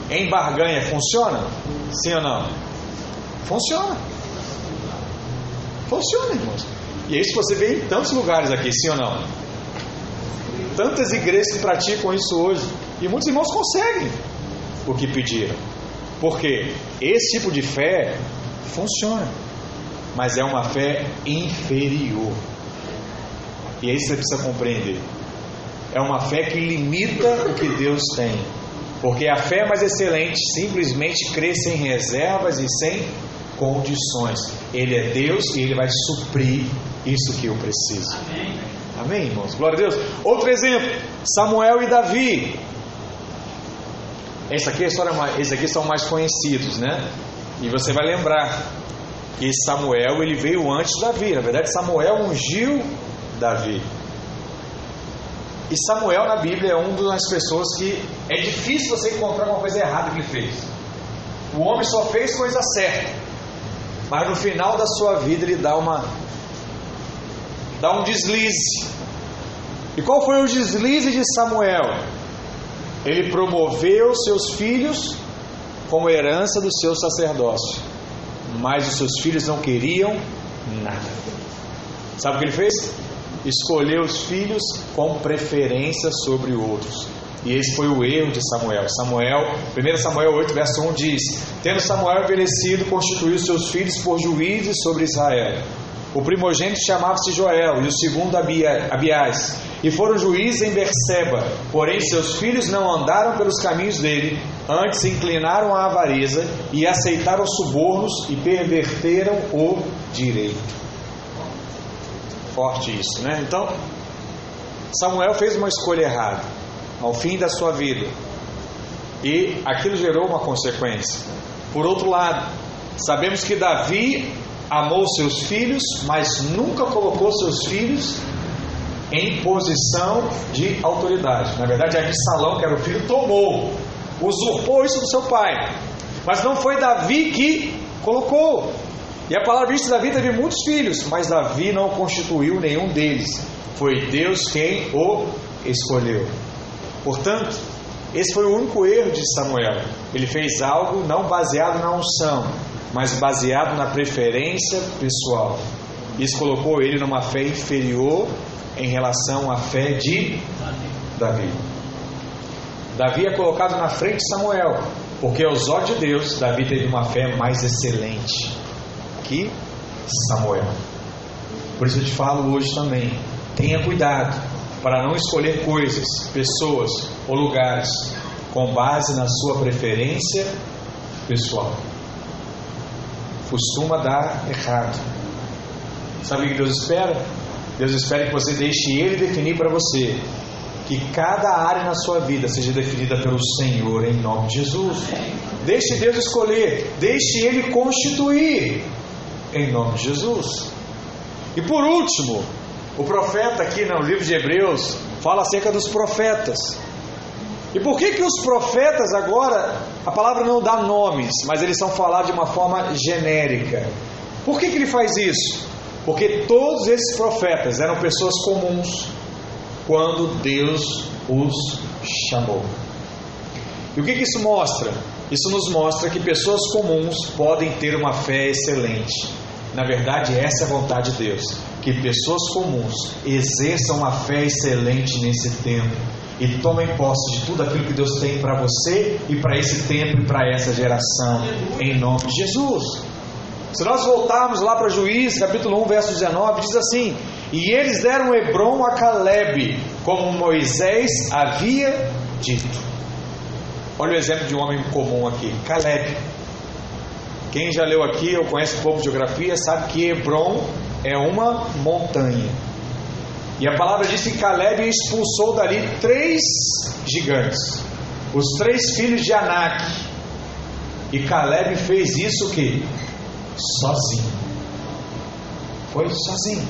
Speaker 1: em barganha funciona? Sim ou não? Funciona. Funciona, irmãos. E é isso que você vê em tantos lugares aqui, sim ou não? Tantas igrejas que praticam isso hoje. E muitos irmãos conseguem o que pediram. Porque esse tipo de fé funciona, mas é uma fé inferior. E é isso que você precisa compreender. É uma fé que limita o que Deus tem. Porque a fé mais excelente simplesmente crê sem reservas e sem condições. Ele é Deus e ele vai suprir isso que eu preciso. Amém, Amém irmãos? Glória a Deus. Outro exemplo: Samuel e Davi. Esse aqui, é história mais, esse aqui são mais conhecidos, né? E você vai lembrar que Samuel ele veio antes de Davi. Na verdade, Samuel ungiu Davi. E Samuel na Bíblia é uma das pessoas que é difícil você encontrar uma coisa errada que ele fez. O homem só fez coisa certa, mas no final da sua vida ele dá uma dá um deslize. E qual foi o deslize de Samuel? Ele promoveu seus filhos como herança do seu sacerdócio, mas os seus filhos não queriam nada. Sabe o que ele fez? Escolheu os filhos com preferência sobre outros. E esse foi o erro de Samuel. Samuel, 1 Samuel 8, verso 1 diz: Tendo Samuel envelhecido, constituiu seus filhos por juízes sobre Israel. O primogênito chamava-se Joel e o segundo Abiás. E foram juízes em Berseba. Porém, seus filhos não andaram pelos caminhos dele, antes se inclinaram à avareza e aceitaram subornos e perverteram o direito. Forte isso, né? Então, Samuel fez uma escolha errada ao fim da sua vida. E aquilo gerou uma consequência. Por outro lado, sabemos que Davi amou seus filhos, mas nunca colocou seus filhos em posição de autoridade. Na verdade, Absalão, que era o filho, tomou, usurpou isso do seu pai. Mas não foi Davi que colocou. E a palavra diz que Davi teve muitos filhos, mas Davi não constituiu nenhum deles. Foi Deus quem o escolheu. Portanto, esse foi o único erro de Samuel. Ele fez algo não baseado na unção, mas baseado na preferência pessoal. Isso colocou ele numa fé inferior em relação à fé de Davi. Davi é colocado na frente de Samuel, porque aos olhos de Deus, Davi teve uma fé mais excelente que Samuel. Por isso eu te falo hoje também: tenha cuidado para não escolher coisas, pessoas ou lugares com base na sua preferência pessoal. Costuma dar errado. Sabe o que Deus espera? Deus espera que você deixe Ele definir para você que cada área na sua vida seja definida pelo Senhor em nome de Jesus. Deixe Deus escolher, deixe Ele constituir em nome de Jesus. E por último, o profeta aqui no livro de Hebreus fala acerca dos profetas. E por que que os profetas agora, a palavra não dá nomes, mas eles são falados de uma forma genérica? Por que que ele faz isso? Porque todos esses profetas eram pessoas comuns quando Deus os chamou. E o que que isso mostra? Isso nos mostra que pessoas comuns podem ter uma fé excelente. Na verdade, essa é a vontade de Deus que pessoas comuns exerçam uma fé excelente nesse tempo e tomem posse de tudo aquilo que Deus tem para você e para esse tempo e para essa geração, em nome de Jesus. Se nós voltarmos lá para Juízes, capítulo 1, verso 19, diz assim: E eles deram Hebron a Caleb, como Moisés havia dito. Olha o exemplo de um homem comum aqui, Caleb. Quem já leu aqui ou conhece um pouco de geografia sabe que Hebron é uma montanha. E a palavra diz que Caleb expulsou dali três gigantes, os três filhos de Anak. E Caleb fez isso que sozinho. Foi sozinho.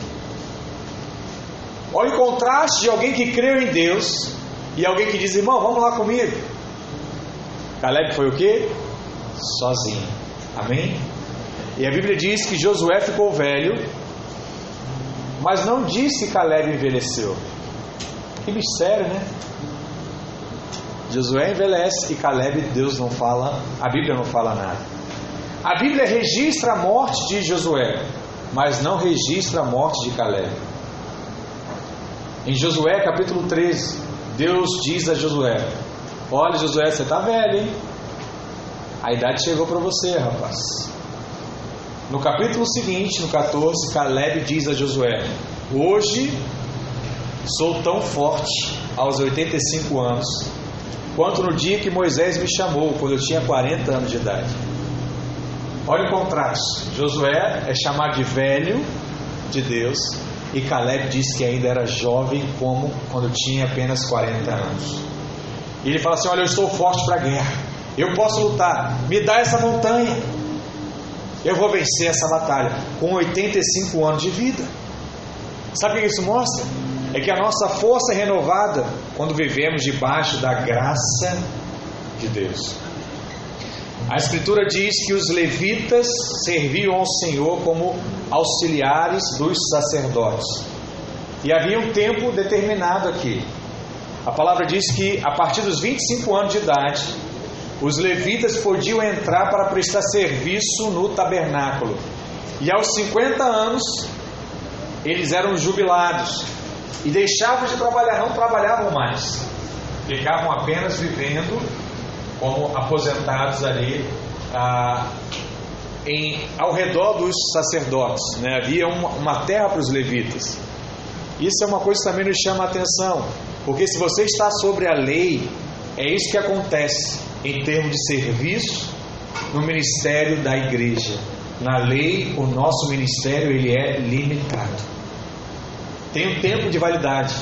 Speaker 1: Olha o contraste de alguém que creu em Deus e alguém que diz, irmão, vamos lá comigo. Caleb foi o que? Sozinho. Amém? E a Bíblia diz que Josué ficou velho mas não disse que Caleb envelheceu. Que mistério, né? Josué envelhece e Caleb, Deus não fala, a Bíblia não fala nada. A Bíblia registra a morte de Josué, mas não registra a morte de Caleb. Em Josué capítulo 13, Deus diz a Josué: Olha, Josué, você está velho, hein? A idade chegou para você, rapaz. No capítulo seguinte, no 14, Caleb diz a Josué: Hoje sou tão forte aos 85 anos, quanto no dia que Moisés me chamou, quando eu tinha 40 anos de idade. Olha o contraste: Josué é chamado de velho de Deus, e Caleb diz que ainda era jovem, como quando tinha apenas 40 anos. E ele fala assim: Olha, eu estou forte para a guerra, eu posso lutar, me dá essa montanha. Eu vou vencer essa batalha com 85 anos de vida. Sabe o que isso mostra? É que a nossa força é renovada quando vivemos debaixo da graça de Deus. A Escritura diz que os levitas serviam ao Senhor como auxiliares dos sacerdotes. E havia um tempo determinado aqui. A palavra diz que a partir dos 25 anos de idade, os levitas podiam entrar para prestar serviço no tabernáculo. E aos 50 anos, eles eram jubilados e deixavam de trabalhar, não trabalhavam mais. Ficavam apenas vivendo como aposentados ali ah, em, ao redor dos sacerdotes. Né? Havia uma, uma terra para os levitas. Isso é uma coisa que também nos chama a atenção, porque se você está sobre a lei, é isso que acontece em termos de serviço no ministério da igreja. Na lei, o nosso ministério ele é limitado. Tem um tempo de validade.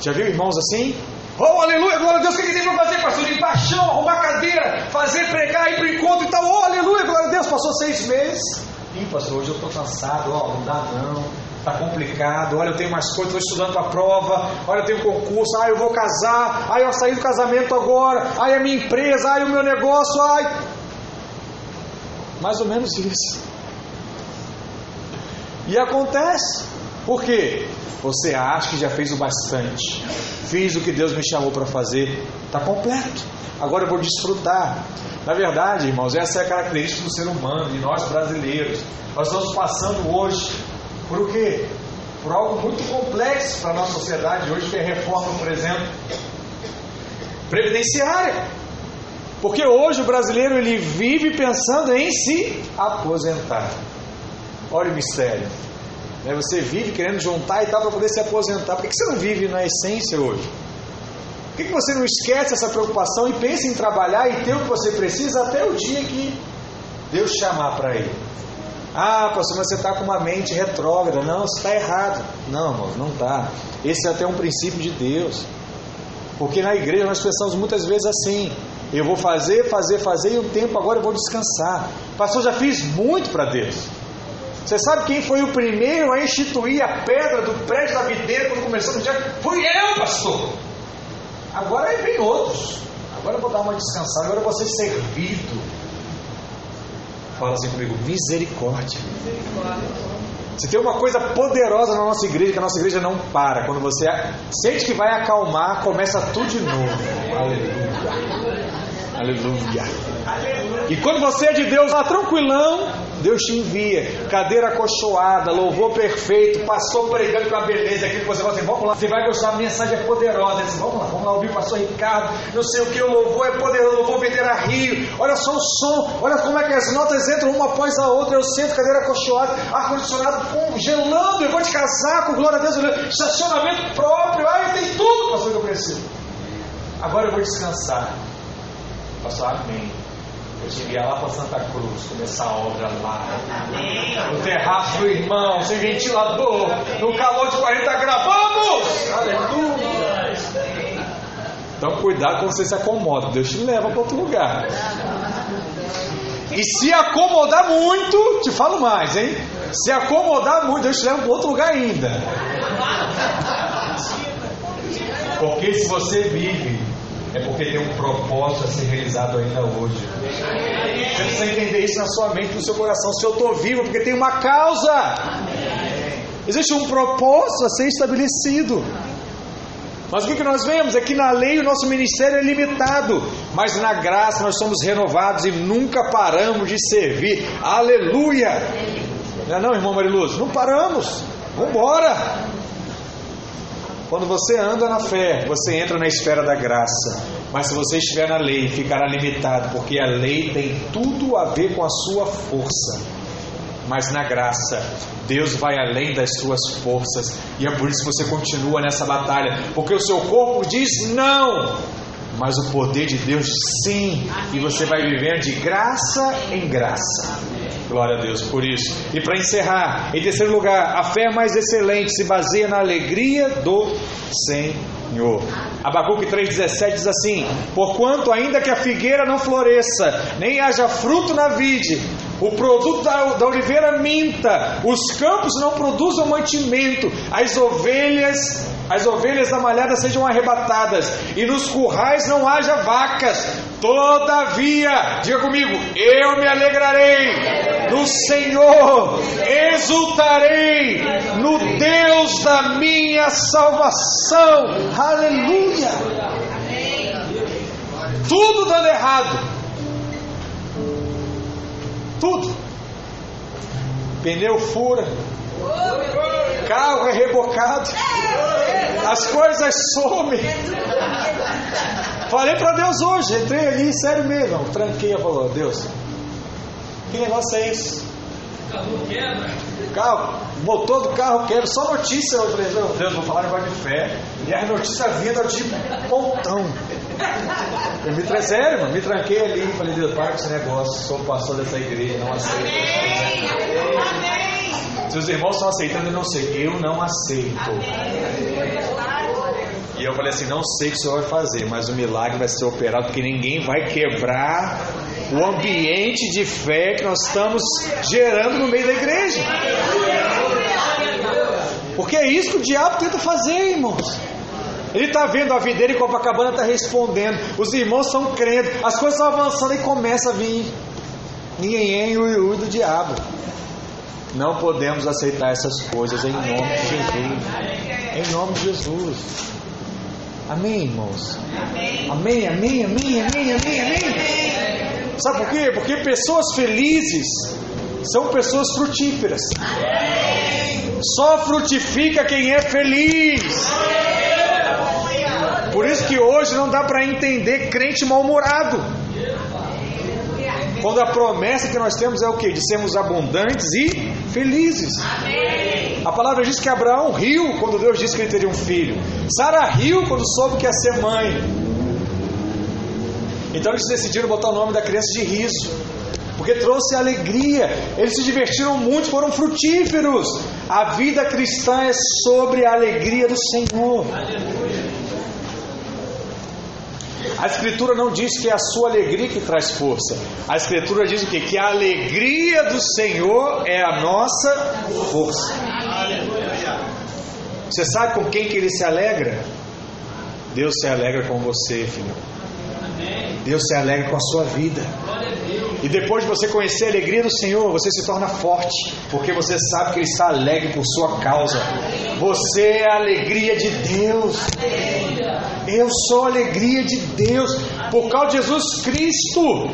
Speaker 1: Já viu irmãos assim? Oh, aleluia, glória a Deus, o que tem para fazer, pastor? Limpar chão, arrumar cadeira, fazer pregar, ir para o encontro e tal. Oh, aleluia, glória a Deus, passou seis meses. Ih, pastor, hoje eu estou cansado, ó, não dá não está complicado, olha, eu tenho mais coisas, estou estudando para a prova, olha, eu tenho concurso, ah, eu vou casar, ah, eu saí do casamento agora, ah, a minha empresa, ah, o meu negócio, ai. Mais ou menos isso. E acontece. Por quê? Você acha que já fez o bastante. Fiz o que Deus me chamou para fazer. Está completo. Agora eu vou desfrutar. Na verdade, irmãos, essa é a característica do ser humano, de nós brasileiros. Nós estamos passando hoje por o quê? Por algo muito complexo para a nossa sociedade hoje, que é reforma, por exemplo, previdenciária. Porque hoje o brasileiro ele vive pensando em se aposentar. Olha o mistério. Né? Você vive querendo juntar e tal para poder se aposentar. Por que você não vive na essência hoje? Por que você não esquece essa preocupação e pensa em trabalhar e ter o que você precisa até o dia que Deus chamar para ir? Ah, pastor, mas você está com uma mente retrógrada. Não, você está errado. Não, irmão, não está. Esse é até um princípio de Deus. Porque na igreja nós pensamos muitas vezes assim: eu vou fazer, fazer, fazer e um tempo agora eu vou descansar. Pastor, já fiz muito para Deus. Você sabe quem foi o primeiro a instituir a pedra do prédio da videira quando começou o dia? Fui eu, pastor. Agora vem outros. Agora eu vou dar uma descansada, agora eu vou ser servido. Fala assim comigo, misericórdia. Se tem uma coisa poderosa na nossa igreja, que a nossa igreja não para. Quando você sente que vai acalmar, começa tudo de novo. Aleluia. Aleluia. E quando você é de Deus, lá tranquilão, Deus te envia. Cadeira acolchoada, louvor perfeito, pastor pregando com a beleza. Que você fala assim, vamos lá, você vai gostar, a mensagem é poderosa. Diz, vamos lá, vamos lá ouvir o pastor Ricardo. Não sei o que, o louvor é poderoso, louvor vender a rio. Olha só o som, olha como é que as notas entram uma após a outra. Eu sento, cadeira acolchoada, ar-condicionado gelando. Eu vou te casar com glória a Deus, estacionamento próprio. Ai, tem tudo, pastor, que eu preciso. Agora eu vou descansar. Pastor, amém. Eu cheguei lá para Santa Cruz, começar a obra lá. No terraço do irmão, sem ventilador, no calor de 40 graus. Vamos! Aleluia! Então cuidado quando você se acomoda. Deus te leva para outro lugar. E se acomodar muito, te falo mais, hein? Se acomodar muito, Deus te leva para outro lugar ainda. Porque se você vive é porque tem um propósito a ser realizado ainda hoje. Você precisa entender isso na sua mente, no seu coração. Se eu estou vivo, é porque tem uma causa. Existe um propósito a ser estabelecido. Mas o que nós vemos é que na lei o nosso ministério é limitado, mas na graça nós somos renovados e nunca paramos de servir. Aleluia! Não é não, irmão Mariluz? Não paramos. Vamos embora. Quando você anda na fé, você entra na esfera da graça. Mas se você estiver na lei, ficará limitado, porque a lei tem tudo a ver com a sua força. Mas na graça, Deus vai além das suas forças. E é por isso que você continua nessa batalha. Porque o seu corpo diz não, mas o poder de Deus sim. E você vai vivendo de graça em graça. Glória a Deus por isso. E para encerrar, em terceiro lugar, a fé mais excelente se baseia na alegria do Senhor. Abacuque 3,17 diz assim: Porquanto, ainda que a figueira não floresça, nem haja fruto na vide, o produto da, da oliveira minta, os campos não produzam mantimento, as ovelhas, as ovelhas da malhada sejam arrebatadas, e nos currais não haja vacas. Todavia, diga comigo, eu me alegrarei no Senhor, exultarei no Deus da minha salvação. Aleluia! Tudo dando errado. Tudo. Pneu fura. Carro é rebocado. As coisas somem. Falei para Deus hoje, entrei ali, sério mesmo. Tranquei falou, Deus, que negócio é esse? Carro, motor do carro quebra, só notícia. Eu falei, meu Deus, vou falar negócio de fé. E as notícias vindo de montão. Eu me tra... sério, mano, me tranquei ali falei, Deus, para com esse negócio, sou pastor dessa igreja, não aceito. Se os irmãos estão aceitando, eu não sei. Eu não aceito. E eu falei assim, não sei o que o Senhor vai fazer, mas o milagre vai ser operado, porque ninguém vai quebrar o ambiente de fé que nós estamos gerando no meio da igreja. Porque é isso que o diabo tenta fazer, irmãos. Ele está vendo a videira e Copacabana está respondendo. Os irmãos estão crendo. As coisas estão avançando e começa a vir ninguém é o do diabo. Não podemos aceitar essas coisas em nome de Jesus. Em nome de Jesus. Amém, irmãos? Amém, amém, amém, amém, amém, amém. Sabe por quê? Porque pessoas felizes são pessoas frutíferas. Só frutifica quem é feliz. Por isso que hoje não dá para entender crente mal-humorado. Quando a promessa que nós temos é o que? De sermos abundantes e felizes. A palavra diz que Abraão riu quando Deus disse que ele teria um filho. Sara riu quando soube que ia ser mãe. Então eles decidiram botar o nome da criança de riso. Porque trouxe alegria. Eles se divertiram muito, foram frutíferos. A vida cristã é sobre a alegria do Senhor. A Escritura não diz que é a sua alegria que traz força. A Escritura diz o quê? Que a alegria do Senhor é a nossa força. Você sabe com quem que ele se alegra? Deus se alegra com você, filho. Deus se alegra com a sua vida. E depois de você conhecer a alegria do Senhor, você se torna forte, porque você sabe que Ele está alegre por sua causa. Você é a alegria de Deus. Eu sou a alegria de Deus por causa de Jesus Cristo.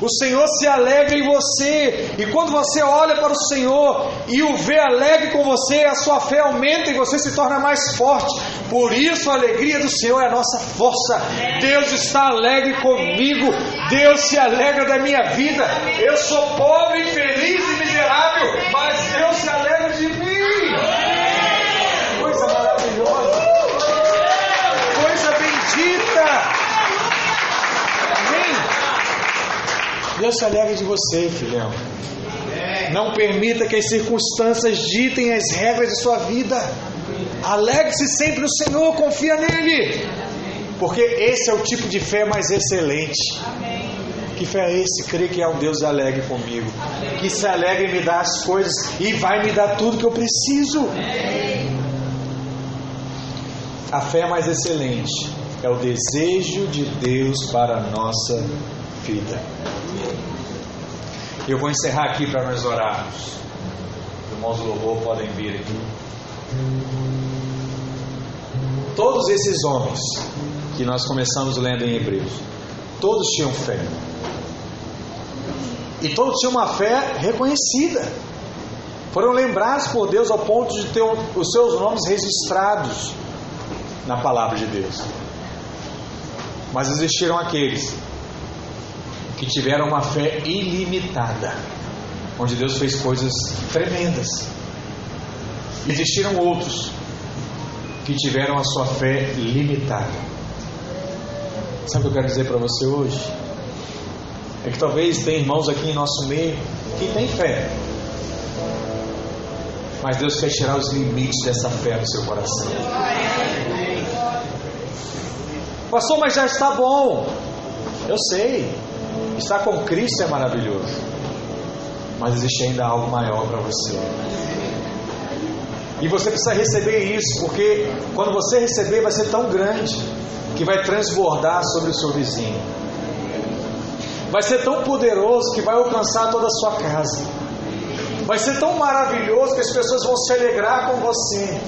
Speaker 1: O Senhor se alegra em você, e quando você olha para o Senhor e o vê alegre com você, a sua fé aumenta e você se torna mais forte. Por isso, a alegria do Senhor é a nossa força. Deus está alegre comigo, Deus se alegra da minha vida. Eu sou pobre, infeliz e miserável, mas Deus se alegra de mim. Coisa maravilhosa, Deus se alegra de você, filhão. Não permita que as circunstâncias ditem as regras de sua vida. Alegre-se sempre no Senhor, confia nele. Porque esse é o tipo de fé mais excelente. Que fé é esse? Crer que é um Deus alegre comigo. Que se alegre em me dar as coisas e vai me dar tudo que eu preciso. A fé mais excelente é o desejo de Deus para a nossa vida. Eu vou encerrar aqui para nós orarmos. Os irmãos do louvor podem vir aqui. Todos esses homens que nós começamos lendo em Hebreus, todos tinham fé. E todos tinham uma fé reconhecida. Foram lembrados por Deus ao ponto de ter os seus nomes registrados na palavra de Deus. Mas existiram aqueles que tiveram uma fé ilimitada, onde Deus fez coisas tremendas. Existiram outros que tiveram a sua fé limitada. Sabe o que eu quero dizer para você hoje? É que talvez tem irmãos aqui em nosso meio que têm fé, mas Deus quer tirar os limites dessa fé do seu coração. Pastor, mas já está bom. Eu sei. Estar com Cristo é maravilhoso. Mas existe ainda algo maior para você. E você precisa receber isso, porque quando você receber, vai ser tão grande que vai transbordar sobre o seu vizinho. Vai ser tão poderoso que vai alcançar toda a sua casa. Vai ser tão maravilhoso que as pessoas vão se alegrar com você.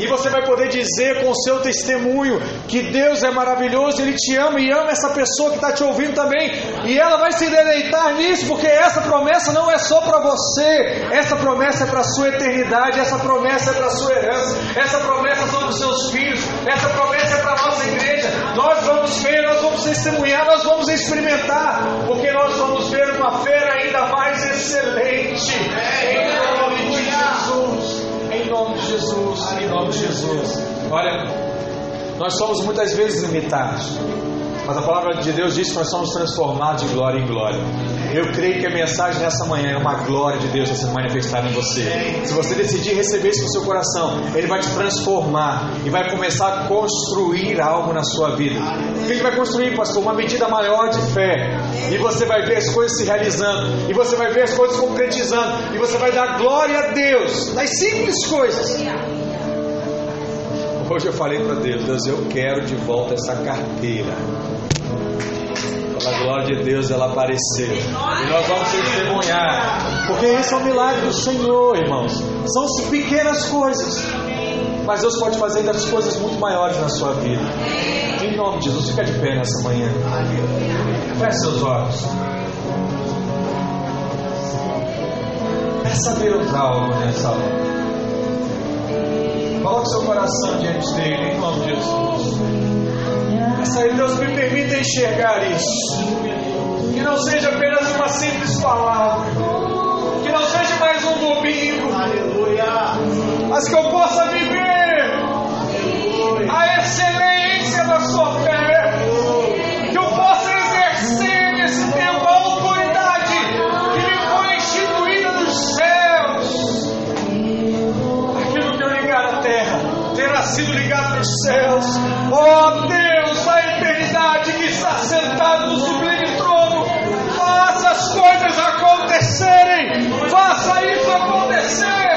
Speaker 1: E você vai poder dizer com o seu testemunho que Deus é maravilhoso, Ele te ama e ama essa pessoa que está te ouvindo também. E ela vai se deleitar nisso, porque essa promessa não é só para você, essa promessa é para a sua eternidade, essa promessa é para a sua herança, essa promessa são dos seus filhos, essa promessa é para a nossa igreja. Nós vamos ver, nós vamos testemunhar, nós vamos experimentar, porque nós vamos ver uma fé ainda mais excelente. Em nome de Jesus. Em nome de Jesus, em nome de Jesus. Olha, nós somos muitas vezes limitados, mas a palavra de Deus diz que nós somos transformados de glória em glória. Eu creio que a mensagem nessa manhã é uma glória de Deus a se manifestar em você. Se você decidir receber isso no seu coração, Ele vai te transformar e vai começar a construir algo na sua vida. O que Ele vai construir, pastor? Uma medida maior de fé. E você vai ver as coisas se realizando. E você vai ver as coisas concretizando. E você vai dar glória a Deus nas simples coisas. Hoje eu falei para Deus, Deus, eu quero de volta essa carteira. Pela glória de Deus ela aparecer. E nós vamos testemunhar. Porque esse é o milagre do Senhor, irmãos. São pequenas coisas. Mas Deus pode fazer ainda as coisas muito maiores na sua vida. Em nome de Jesus, fica de pé nessa manhã. Feche seus olhos. Peça a Deus algo nessa hora. Coloque seu coração diante dele, em nome de Jesus. Aí, Deus, me permita enxergar isso. Que não seja apenas uma simples palavra. Que não seja mais um domingo. Aleluia. Mas que eu possa viver a excelência da sua fé. Que eu possa exercer nesse tempo a autoridade que me foi instituída nos céus. Aquilo que eu ligar na terra terá sido ligado nos céus. Oh Deus, a eternidade que está sentado no sublime trono, faça as coisas acontecerem. Faça isso acontecer.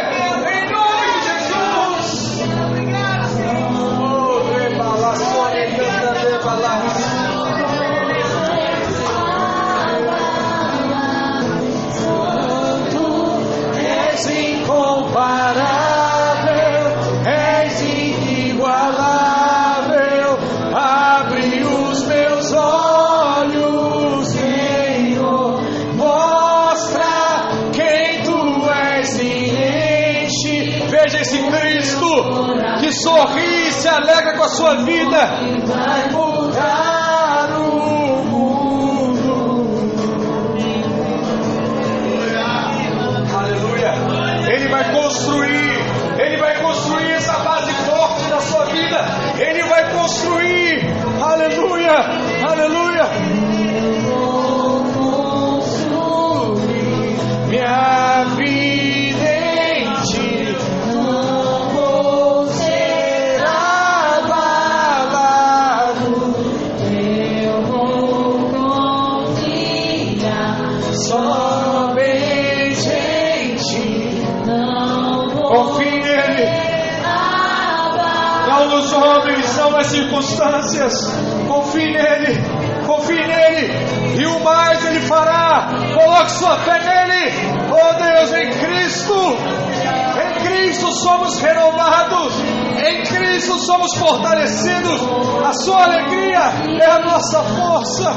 Speaker 1: Se alegra com a sua vida. Nas circunstâncias. Confie nele, confie nele, e o mais ele fará. Coloque sua fé nele. Oh Deus, em Cristo, em Cristo somos renovados, em Cristo somos fortalecidos. A sua alegria é a nossa força.